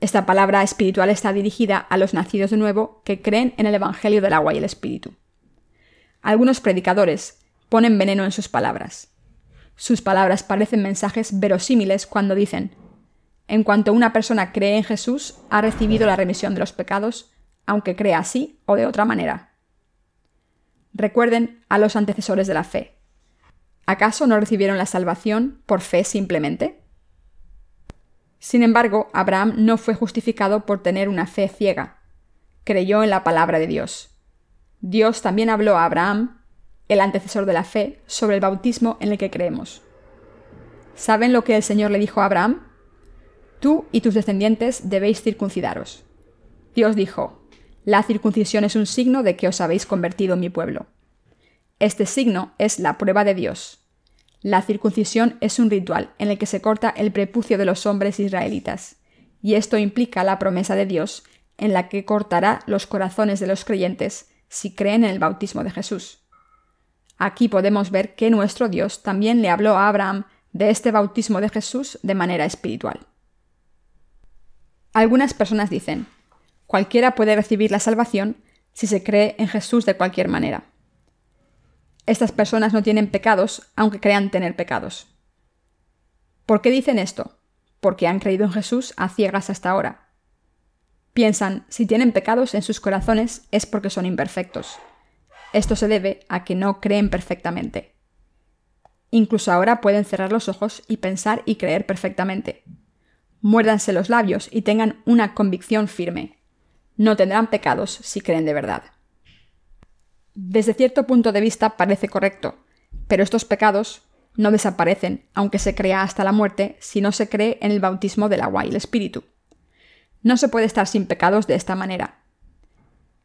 Esta palabra espiritual está dirigida a los nacidos de nuevo que creen en el Evangelio del agua y el Espíritu. Algunos predicadores ponen veneno en sus palabras. Sus palabras parecen mensajes verosímiles cuando dicen, en cuanto una persona cree en Jesús, ha recibido la remisión de los pecados, aunque crea así o de otra manera. Recuerden a los antecesores de la fe. ¿Acaso no recibieron la salvación por fe simplemente? Sin embargo, Abraham no fue justificado por tener una fe ciega. Creyó en la palabra de Dios. Dios también habló a Abraham, el antecesor de la fe, sobre el bautismo en el que creemos. ¿Saben lo que el Señor le dijo a Abraham? Tú y tus descendientes debéis circuncidaros. Dios dijo, La circuncisión es un signo de que os habéis convertido en mi pueblo. Este signo es la prueba de Dios. La circuncisión es un ritual en el que se corta el prepucio de los hombres israelitas, y esto implica la promesa de Dios en la que cortará los corazones de los creyentes si creen en el bautismo de Jesús. Aquí podemos ver que nuestro Dios también le habló a Abraham de este bautismo de Jesús de manera espiritual. Algunas personas dicen, cualquiera puede recibir la salvación si se cree en Jesús de cualquier manera. Estas personas no tienen pecados aunque crean tener pecados. ¿Por qué dicen esto? Porque han creído en Jesús a ciegas hasta ahora. Piensan, si tienen pecados en sus corazones es porque son imperfectos. Esto se debe a que no creen perfectamente. Incluso ahora pueden cerrar los ojos y pensar y creer perfectamente muérdanse los labios y tengan una convicción firme. No tendrán pecados si creen de verdad. Desde cierto punto de vista parece correcto, pero estos pecados no desaparecen, aunque se crea hasta la muerte, si no se cree en el bautismo del agua y el espíritu. No se puede estar sin pecados de esta manera.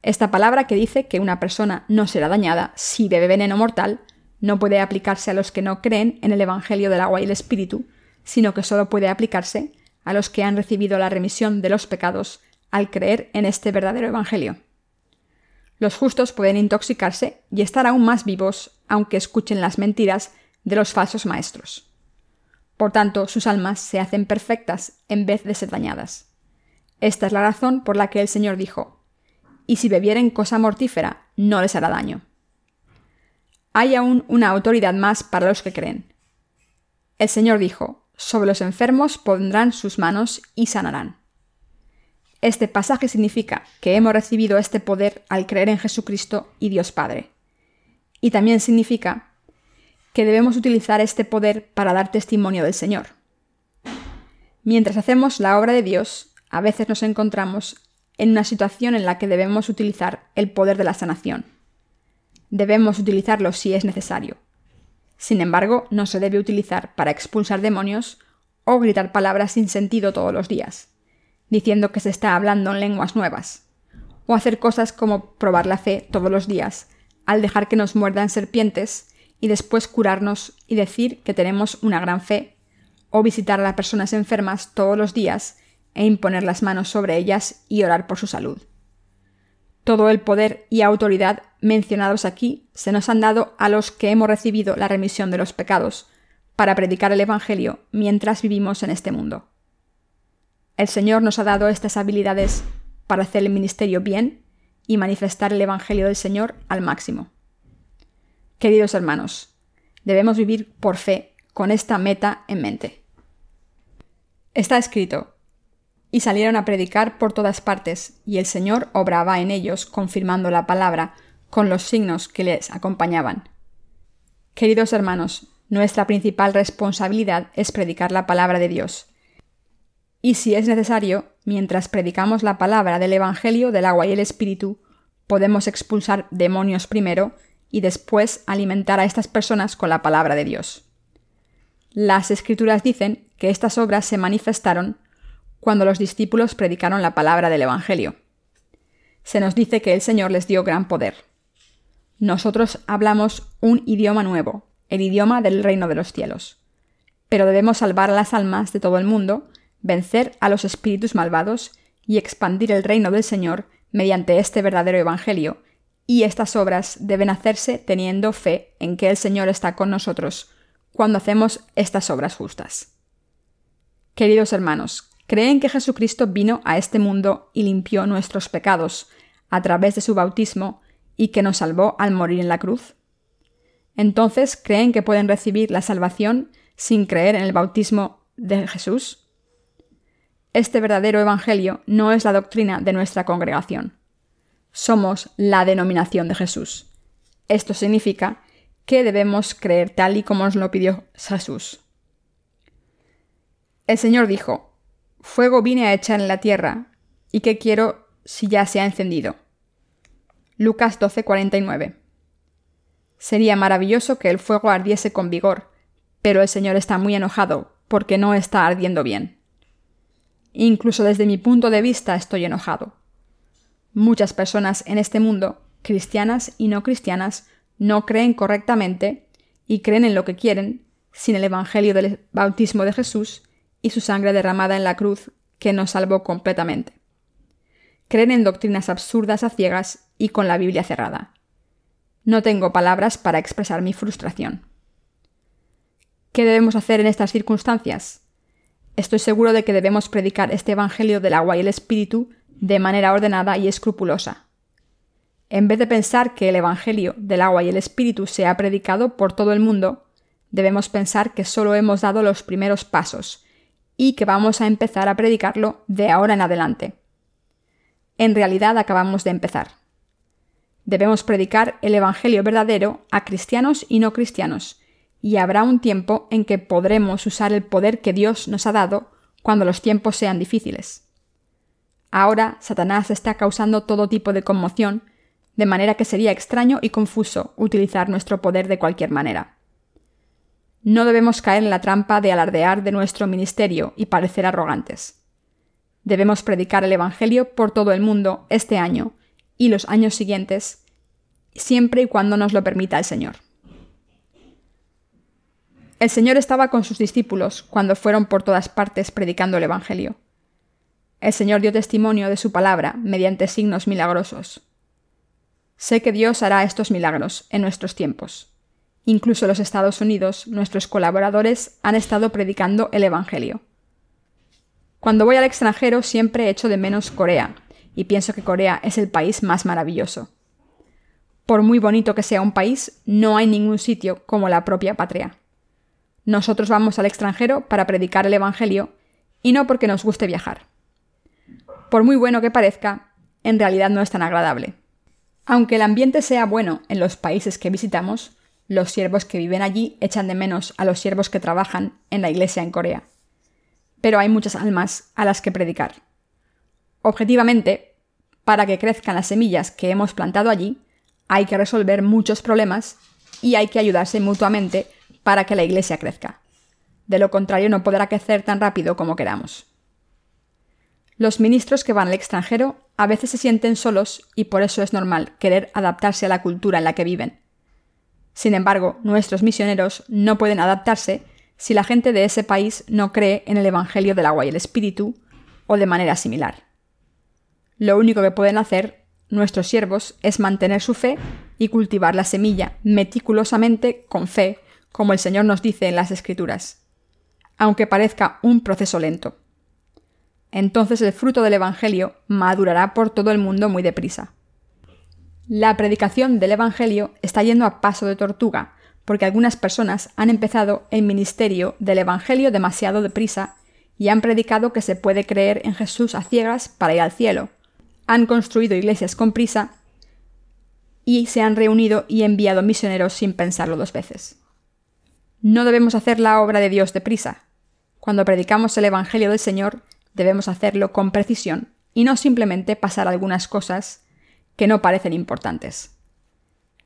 Esta palabra que dice que una persona no será dañada si bebe veneno mortal no puede aplicarse a los que no creen en el Evangelio del agua y el Espíritu, sino que solo puede aplicarse a los que han recibido la remisión de los pecados al creer en este verdadero Evangelio. Los justos pueden intoxicarse y estar aún más vivos aunque escuchen las mentiras de los falsos maestros. Por tanto, sus almas se hacen perfectas en vez de ser dañadas. Esta es la razón por la que el Señor dijo, y si bebieren cosa mortífera, no les hará daño. Hay aún una autoridad más para los que creen. El Señor dijo, sobre los enfermos pondrán sus manos y sanarán. Este pasaje significa que hemos recibido este poder al creer en Jesucristo y Dios Padre. Y también significa que debemos utilizar este poder para dar testimonio del Señor. Mientras hacemos la obra de Dios, a veces nos encontramos en una situación en la que debemos utilizar el poder de la sanación. Debemos utilizarlo si es necesario. Sin embargo, no se debe utilizar para expulsar demonios o gritar palabras sin sentido todos los días, diciendo que se está hablando en lenguas nuevas, o hacer cosas como probar la fe todos los días, al dejar que nos muerdan serpientes y después curarnos y decir que tenemos una gran fe, o visitar a las personas enfermas todos los días e imponer las manos sobre ellas y orar por su salud. Todo el poder y autoridad mencionados aquí se nos han dado a los que hemos recibido la remisión de los pecados, para predicar el Evangelio mientras vivimos en este mundo. El Señor nos ha dado estas habilidades para hacer el ministerio bien y manifestar el Evangelio del Señor al máximo. Queridos hermanos, debemos vivir por fe con esta meta en mente. Está escrito, y salieron a predicar por todas partes, y el Señor obraba en ellos, confirmando la palabra, con los signos que les acompañaban. Queridos hermanos, nuestra principal responsabilidad es predicar la palabra de Dios. Y si es necesario, mientras predicamos la palabra del Evangelio del agua y el Espíritu, podemos expulsar demonios primero y después alimentar a estas personas con la palabra de Dios. Las escrituras dicen que estas obras se manifestaron cuando los discípulos predicaron la palabra del Evangelio. Se nos dice que el Señor les dio gran poder. Nosotros hablamos un idioma nuevo, el idioma del reino de los cielos. Pero debemos salvar a las almas de todo el mundo, vencer a los espíritus malvados y expandir el reino del Señor mediante este verdadero Evangelio, y estas obras deben hacerse teniendo fe en que el Señor está con nosotros cuando hacemos estas obras justas. Queridos hermanos, creen que Jesucristo vino a este mundo y limpió nuestros pecados a través de su bautismo y que nos salvó al morir en la cruz? Entonces, ¿creen que pueden recibir la salvación sin creer en el bautismo de Jesús? Este verdadero Evangelio no es la doctrina de nuestra congregación. Somos la denominación de Jesús. Esto significa que debemos creer tal y como nos lo pidió Jesús. El Señor dijo, Fuego vine a echar en la tierra, ¿y qué quiero si ya se ha encendido? Lucas 12:49 Sería maravilloso que el fuego ardiese con vigor, pero el Señor está muy enojado porque no está ardiendo bien. Incluso desde mi punto de vista estoy enojado. Muchas personas en este mundo, cristianas y no cristianas, no creen correctamente y creen en lo que quieren, sin el Evangelio del bautismo de Jesús y su sangre derramada en la cruz que nos salvó completamente. Creen en doctrinas absurdas a ciegas y con la Biblia cerrada. No tengo palabras para expresar mi frustración. ¿Qué debemos hacer en estas circunstancias? Estoy seguro de que debemos predicar este Evangelio del agua y el Espíritu de manera ordenada y escrupulosa. En vez de pensar que el Evangelio del agua y el Espíritu se ha predicado por todo el mundo, debemos pensar que solo hemos dado los primeros pasos y que vamos a empezar a predicarlo de ahora en adelante. En realidad acabamos de empezar. Debemos predicar el Evangelio verdadero a cristianos y no cristianos, y habrá un tiempo en que podremos usar el poder que Dios nos ha dado cuando los tiempos sean difíciles. Ahora Satanás está causando todo tipo de conmoción, de manera que sería extraño y confuso utilizar nuestro poder de cualquier manera. No debemos caer en la trampa de alardear de nuestro ministerio y parecer arrogantes. Debemos predicar el Evangelio por todo el mundo este año y los años siguientes, siempre y cuando nos lo permita el Señor. El Señor estaba con sus discípulos cuando fueron por todas partes predicando el Evangelio. El Señor dio testimonio de su palabra mediante signos milagrosos. Sé que Dios hará estos milagros en nuestros tiempos. Incluso los Estados Unidos, nuestros colaboradores, han estado predicando el Evangelio. Cuando voy al extranjero siempre echo de menos Corea, y pienso que Corea es el país más maravilloso. Por muy bonito que sea un país, no hay ningún sitio como la propia patria. Nosotros vamos al extranjero para predicar el Evangelio y no porque nos guste viajar. Por muy bueno que parezca, en realidad no es tan agradable. Aunque el ambiente sea bueno en los países que visitamos, los siervos que viven allí echan de menos a los siervos que trabajan en la iglesia en Corea. Pero hay muchas almas a las que predicar. Objetivamente, para que crezcan las semillas que hemos plantado allí, hay que resolver muchos problemas y hay que ayudarse mutuamente para que la iglesia crezca. De lo contrario, no podrá crecer tan rápido como queramos. Los ministros que van al extranjero a veces se sienten solos y por eso es normal querer adaptarse a la cultura en la que viven. Sin embargo, nuestros misioneros no pueden adaptarse si la gente de ese país no cree en el Evangelio del agua y el Espíritu o de manera similar. Lo único que pueden hacer nuestros siervos es mantener su fe y cultivar la semilla meticulosamente con fe, como el Señor nos dice en las Escrituras, aunque parezca un proceso lento. Entonces el fruto del Evangelio madurará por todo el mundo muy deprisa. La predicación del Evangelio está yendo a paso de tortuga, porque algunas personas han empezado el ministerio del Evangelio demasiado deprisa y han predicado que se puede creer en Jesús a ciegas para ir al cielo. Han construido iglesias con prisa y se han reunido y enviado misioneros sin pensarlo dos veces. No debemos hacer la obra de Dios deprisa. Cuando predicamos el Evangelio del Señor, debemos hacerlo con precisión y no simplemente pasar algunas cosas que no parecen importantes.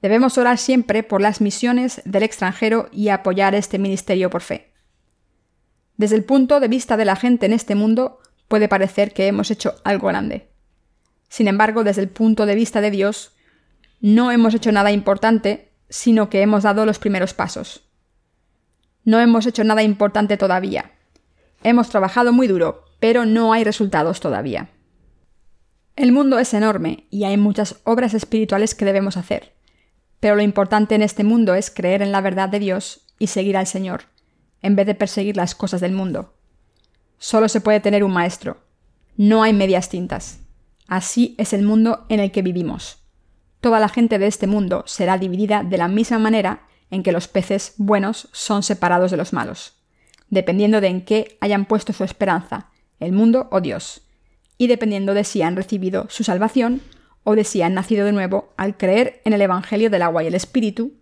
Debemos orar siempre por las misiones del extranjero y apoyar este ministerio por fe. Desde el punto de vista de la gente en este mundo, puede parecer que hemos hecho algo grande. Sin embargo, desde el punto de vista de Dios, no hemos hecho nada importante, sino que hemos dado los primeros pasos. No hemos hecho nada importante todavía. Hemos trabajado muy duro, pero no hay resultados todavía. El mundo es enorme y hay muchas obras espirituales que debemos hacer, pero lo importante en este mundo es creer en la verdad de Dios y seguir al Señor, en vez de perseguir las cosas del mundo. Solo se puede tener un maestro. No hay medias tintas. Así es el mundo en el que vivimos. Toda la gente de este mundo será dividida de la misma manera en que los peces buenos son separados de los malos, dependiendo de en qué hayan puesto su esperanza, el mundo o Dios y dependiendo de si han recibido su salvación o de si han nacido de nuevo al creer en el Evangelio del agua y el Espíritu,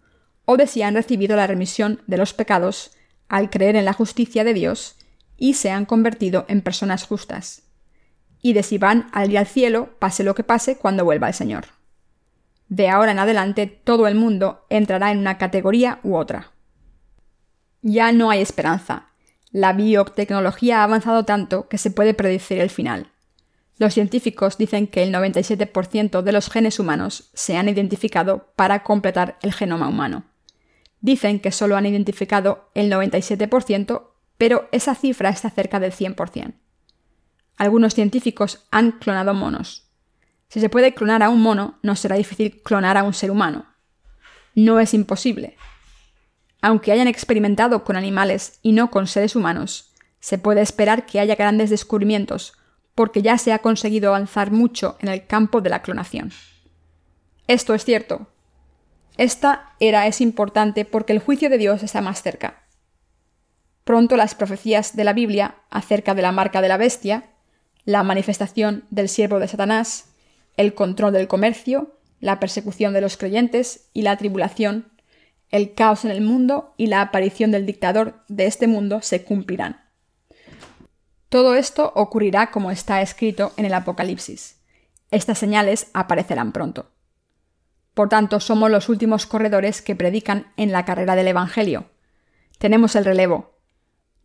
o de si han recibido la remisión de los pecados al creer en la justicia de Dios y se han convertido en personas justas, y de si van al ir al cielo, pase lo que pase, cuando vuelva el Señor. De ahora en adelante todo el mundo entrará en una categoría u otra. Ya no hay esperanza. La biotecnología ha avanzado tanto que se puede predecir el final. Los científicos dicen que el 97% de los genes humanos se han identificado para completar el genoma humano. Dicen que solo han identificado el 97%, pero esa cifra está cerca del 100%. Algunos científicos han clonado monos. Si se puede clonar a un mono, no será difícil clonar a un ser humano. No es imposible. Aunque hayan experimentado con animales y no con seres humanos, se puede esperar que haya grandes descubrimientos porque ya se ha conseguido avanzar mucho en el campo de la clonación. Esto es cierto. Esta era es importante porque el juicio de Dios está más cerca. Pronto las profecías de la Biblia acerca de la marca de la bestia, la manifestación del siervo de Satanás, el control del comercio, la persecución de los creyentes y la tribulación, el caos en el mundo y la aparición del dictador de este mundo se cumplirán. Todo esto ocurrirá como está escrito en el Apocalipsis. Estas señales aparecerán pronto. Por tanto, somos los últimos corredores que predican en la carrera del Evangelio. Tenemos el relevo.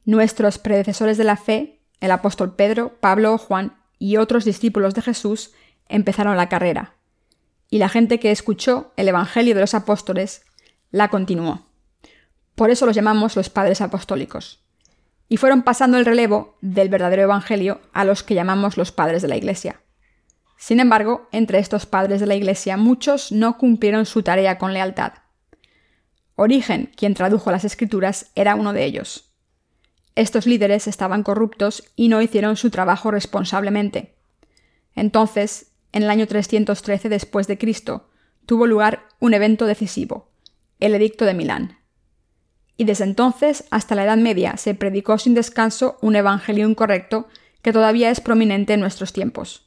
Nuestros predecesores de la fe, el apóstol Pedro, Pablo, Juan y otros discípulos de Jesús, empezaron la carrera. y la gente que escuchó el Evangelio de los apóstoles la continuó. Por eso los llamamos los padres apostólicos. Y fueron pasando el relevo del verdadero Evangelio a los que llamamos los padres de la Iglesia. Sin embargo, entre estos padres de la Iglesia muchos no cumplieron su tarea con lealtad. Origen, quien tradujo las escrituras, era uno de ellos. Estos líderes estaban corruptos y no hicieron su trabajo responsablemente. Entonces, en el año 313 después de Cristo, tuvo lugar un evento decisivo, el Edicto de Milán. Y desde entonces hasta la Edad Media se predicó sin descanso un evangelio incorrecto que todavía es prominente en nuestros tiempos.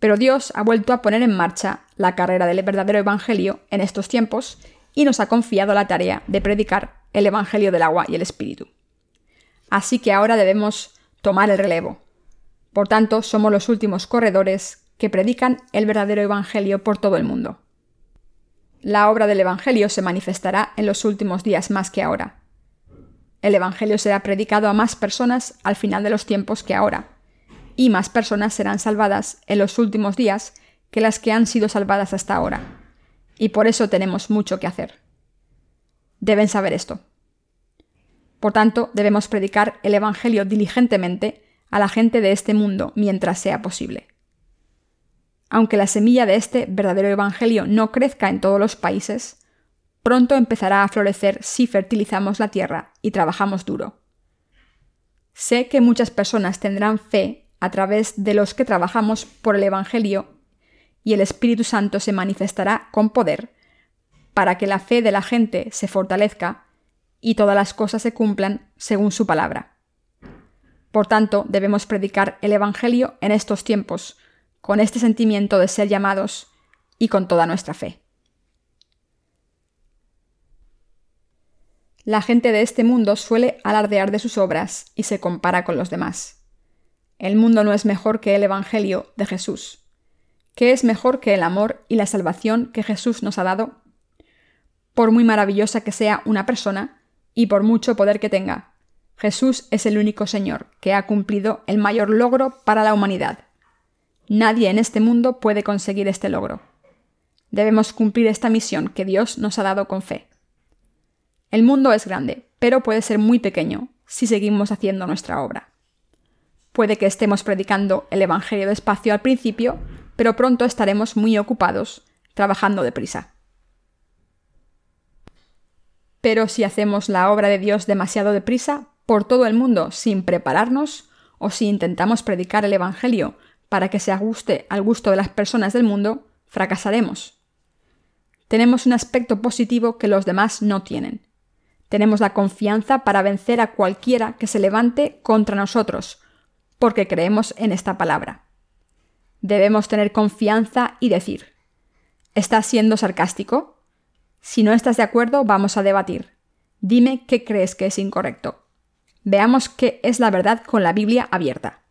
Pero Dios ha vuelto a poner en marcha la carrera del verdadero evangelio en estos tiempos y nos ha confiado la tarea de predicar el evangelio del agua y el espíritu. Así que ahora debemos tomar el relevo. Por tanto, somos los últimos corredores que predican el verdadero Evangelio por todo el mundo. La obra del Evangelio se manifestará en los últimos días más que ahora. El Evangelio será predicado a más personas al final de los tiempos que ahora, y más personas serán salvadas en los últimos días que las que han sido salvadas hasta ahora. Y por eso tenemos mucho que hacer. Deben saber esto. Por tanto, debemos predicar el Evangelio diligentemente a la gente de este mundo mientras sea posible. Aunque la semilla de este verdadero Evangelio no crezca en todos los países, pronto empezará a florecer si fertilizamos la tierra y trabajamos duro. Sé que muchas personas tendrán fe a través de los que trabajamos por el Evangelio y el Espíritu Santo se manifestará con poder para que la fe de la gente se fortalezca y todas las cosas se cumplan según su palabra. Por tanto, debemos predicar el Evangelio en estos tiempos, con este sentimiento de ser llamados y con toda nuestra fe. La gente de este mundo suele alardear de sus obras y se compara con los demás. El mundo no es mejor que el Evangelio de Jesús. ¿Qué es mejor que el amor y la salvación que Jesús nos ha dado? Por muy maravillosa que sea una persona y por mucho poder que tenga, Jesús es el único Señor que ha cumplido el mayor logro para la humanidad. Nadie en este mundo puede conseguir este logro. Debemos cumplir esta misión que Dios nos ha dado con fe. El mundo es grande, pero puede ser muy pequeño si seguimos haciendo nuestra obra. Puede que estemos predicando el Evangelio despacio al principio, pero pronto estaremos muy ocupados, trabajando deprisa. Pero si hacemos la obra de Dios demasiado deprisa, por todo el mundo, sin prepararnos, o si intentamos predicar el Evangelio para que se ajuste al gusto de las personas del mundo, fracasaremos. Tenemos un aspecto positivo que los demás no tienen. Tenemos la confianza para vencer a cualquiera que se levante contra nosotros, porque creemos en esta palabra. Debemos tener confianza y decir, ¿estás siendo sarcástico? Si no estás de acuerdo, vamos a debatir. Dime qué crees que es incorrecto. Veamos qué es la verdad con la Biblia abierta.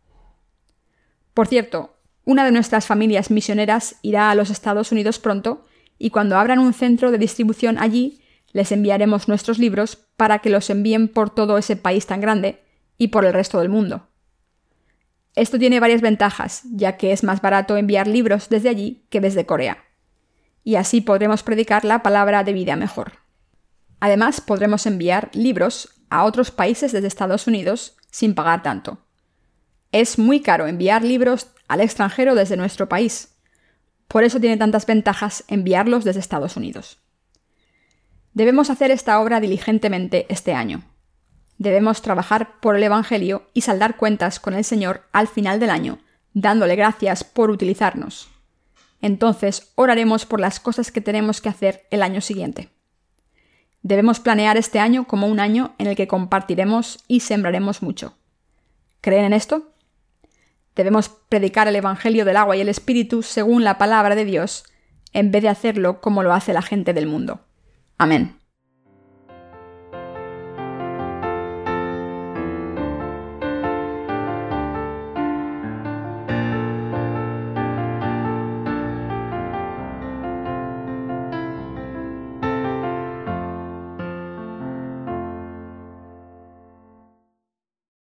Por cierto, una de nuestras familias misioneras irá a los Estados Unidos pronto y cuando abran un centro de distribución allí, les enviaremos nuestros libros para que los envíen por todo ese país tan grande y por el resto del mundo. Esto tiene varias ventajas, ya que es más barato enviar libros desde allí que desde Corea. Y así podremos predicar la palabra de vida mejor. Además, podremos enviar libros a otros países desde Estados Unidos sin pagar tanto. Es muy caro enviar libros al extranjero desde nuestro país. Por eso tiene tantas ventajas enviarlos desde Estados Unidos. Debemos hacer esta obra diligentemente este año. Debemos trabajar por el Evangelio y saldar cuentas con el Señor al final del año, dándole gracias por utilizarnos. Entonces oraremos por las cosas que tenemos que hacer el año siguiente. Debemos planear este año como un año en el que compartiremos y sembraremos mucho. ¿Creen en esto? Debemos predicar el Evangelio del agua y el Espíritu según la palabra de Dios, en vez de hacerlo como lo hace la gente del mundo. Amén.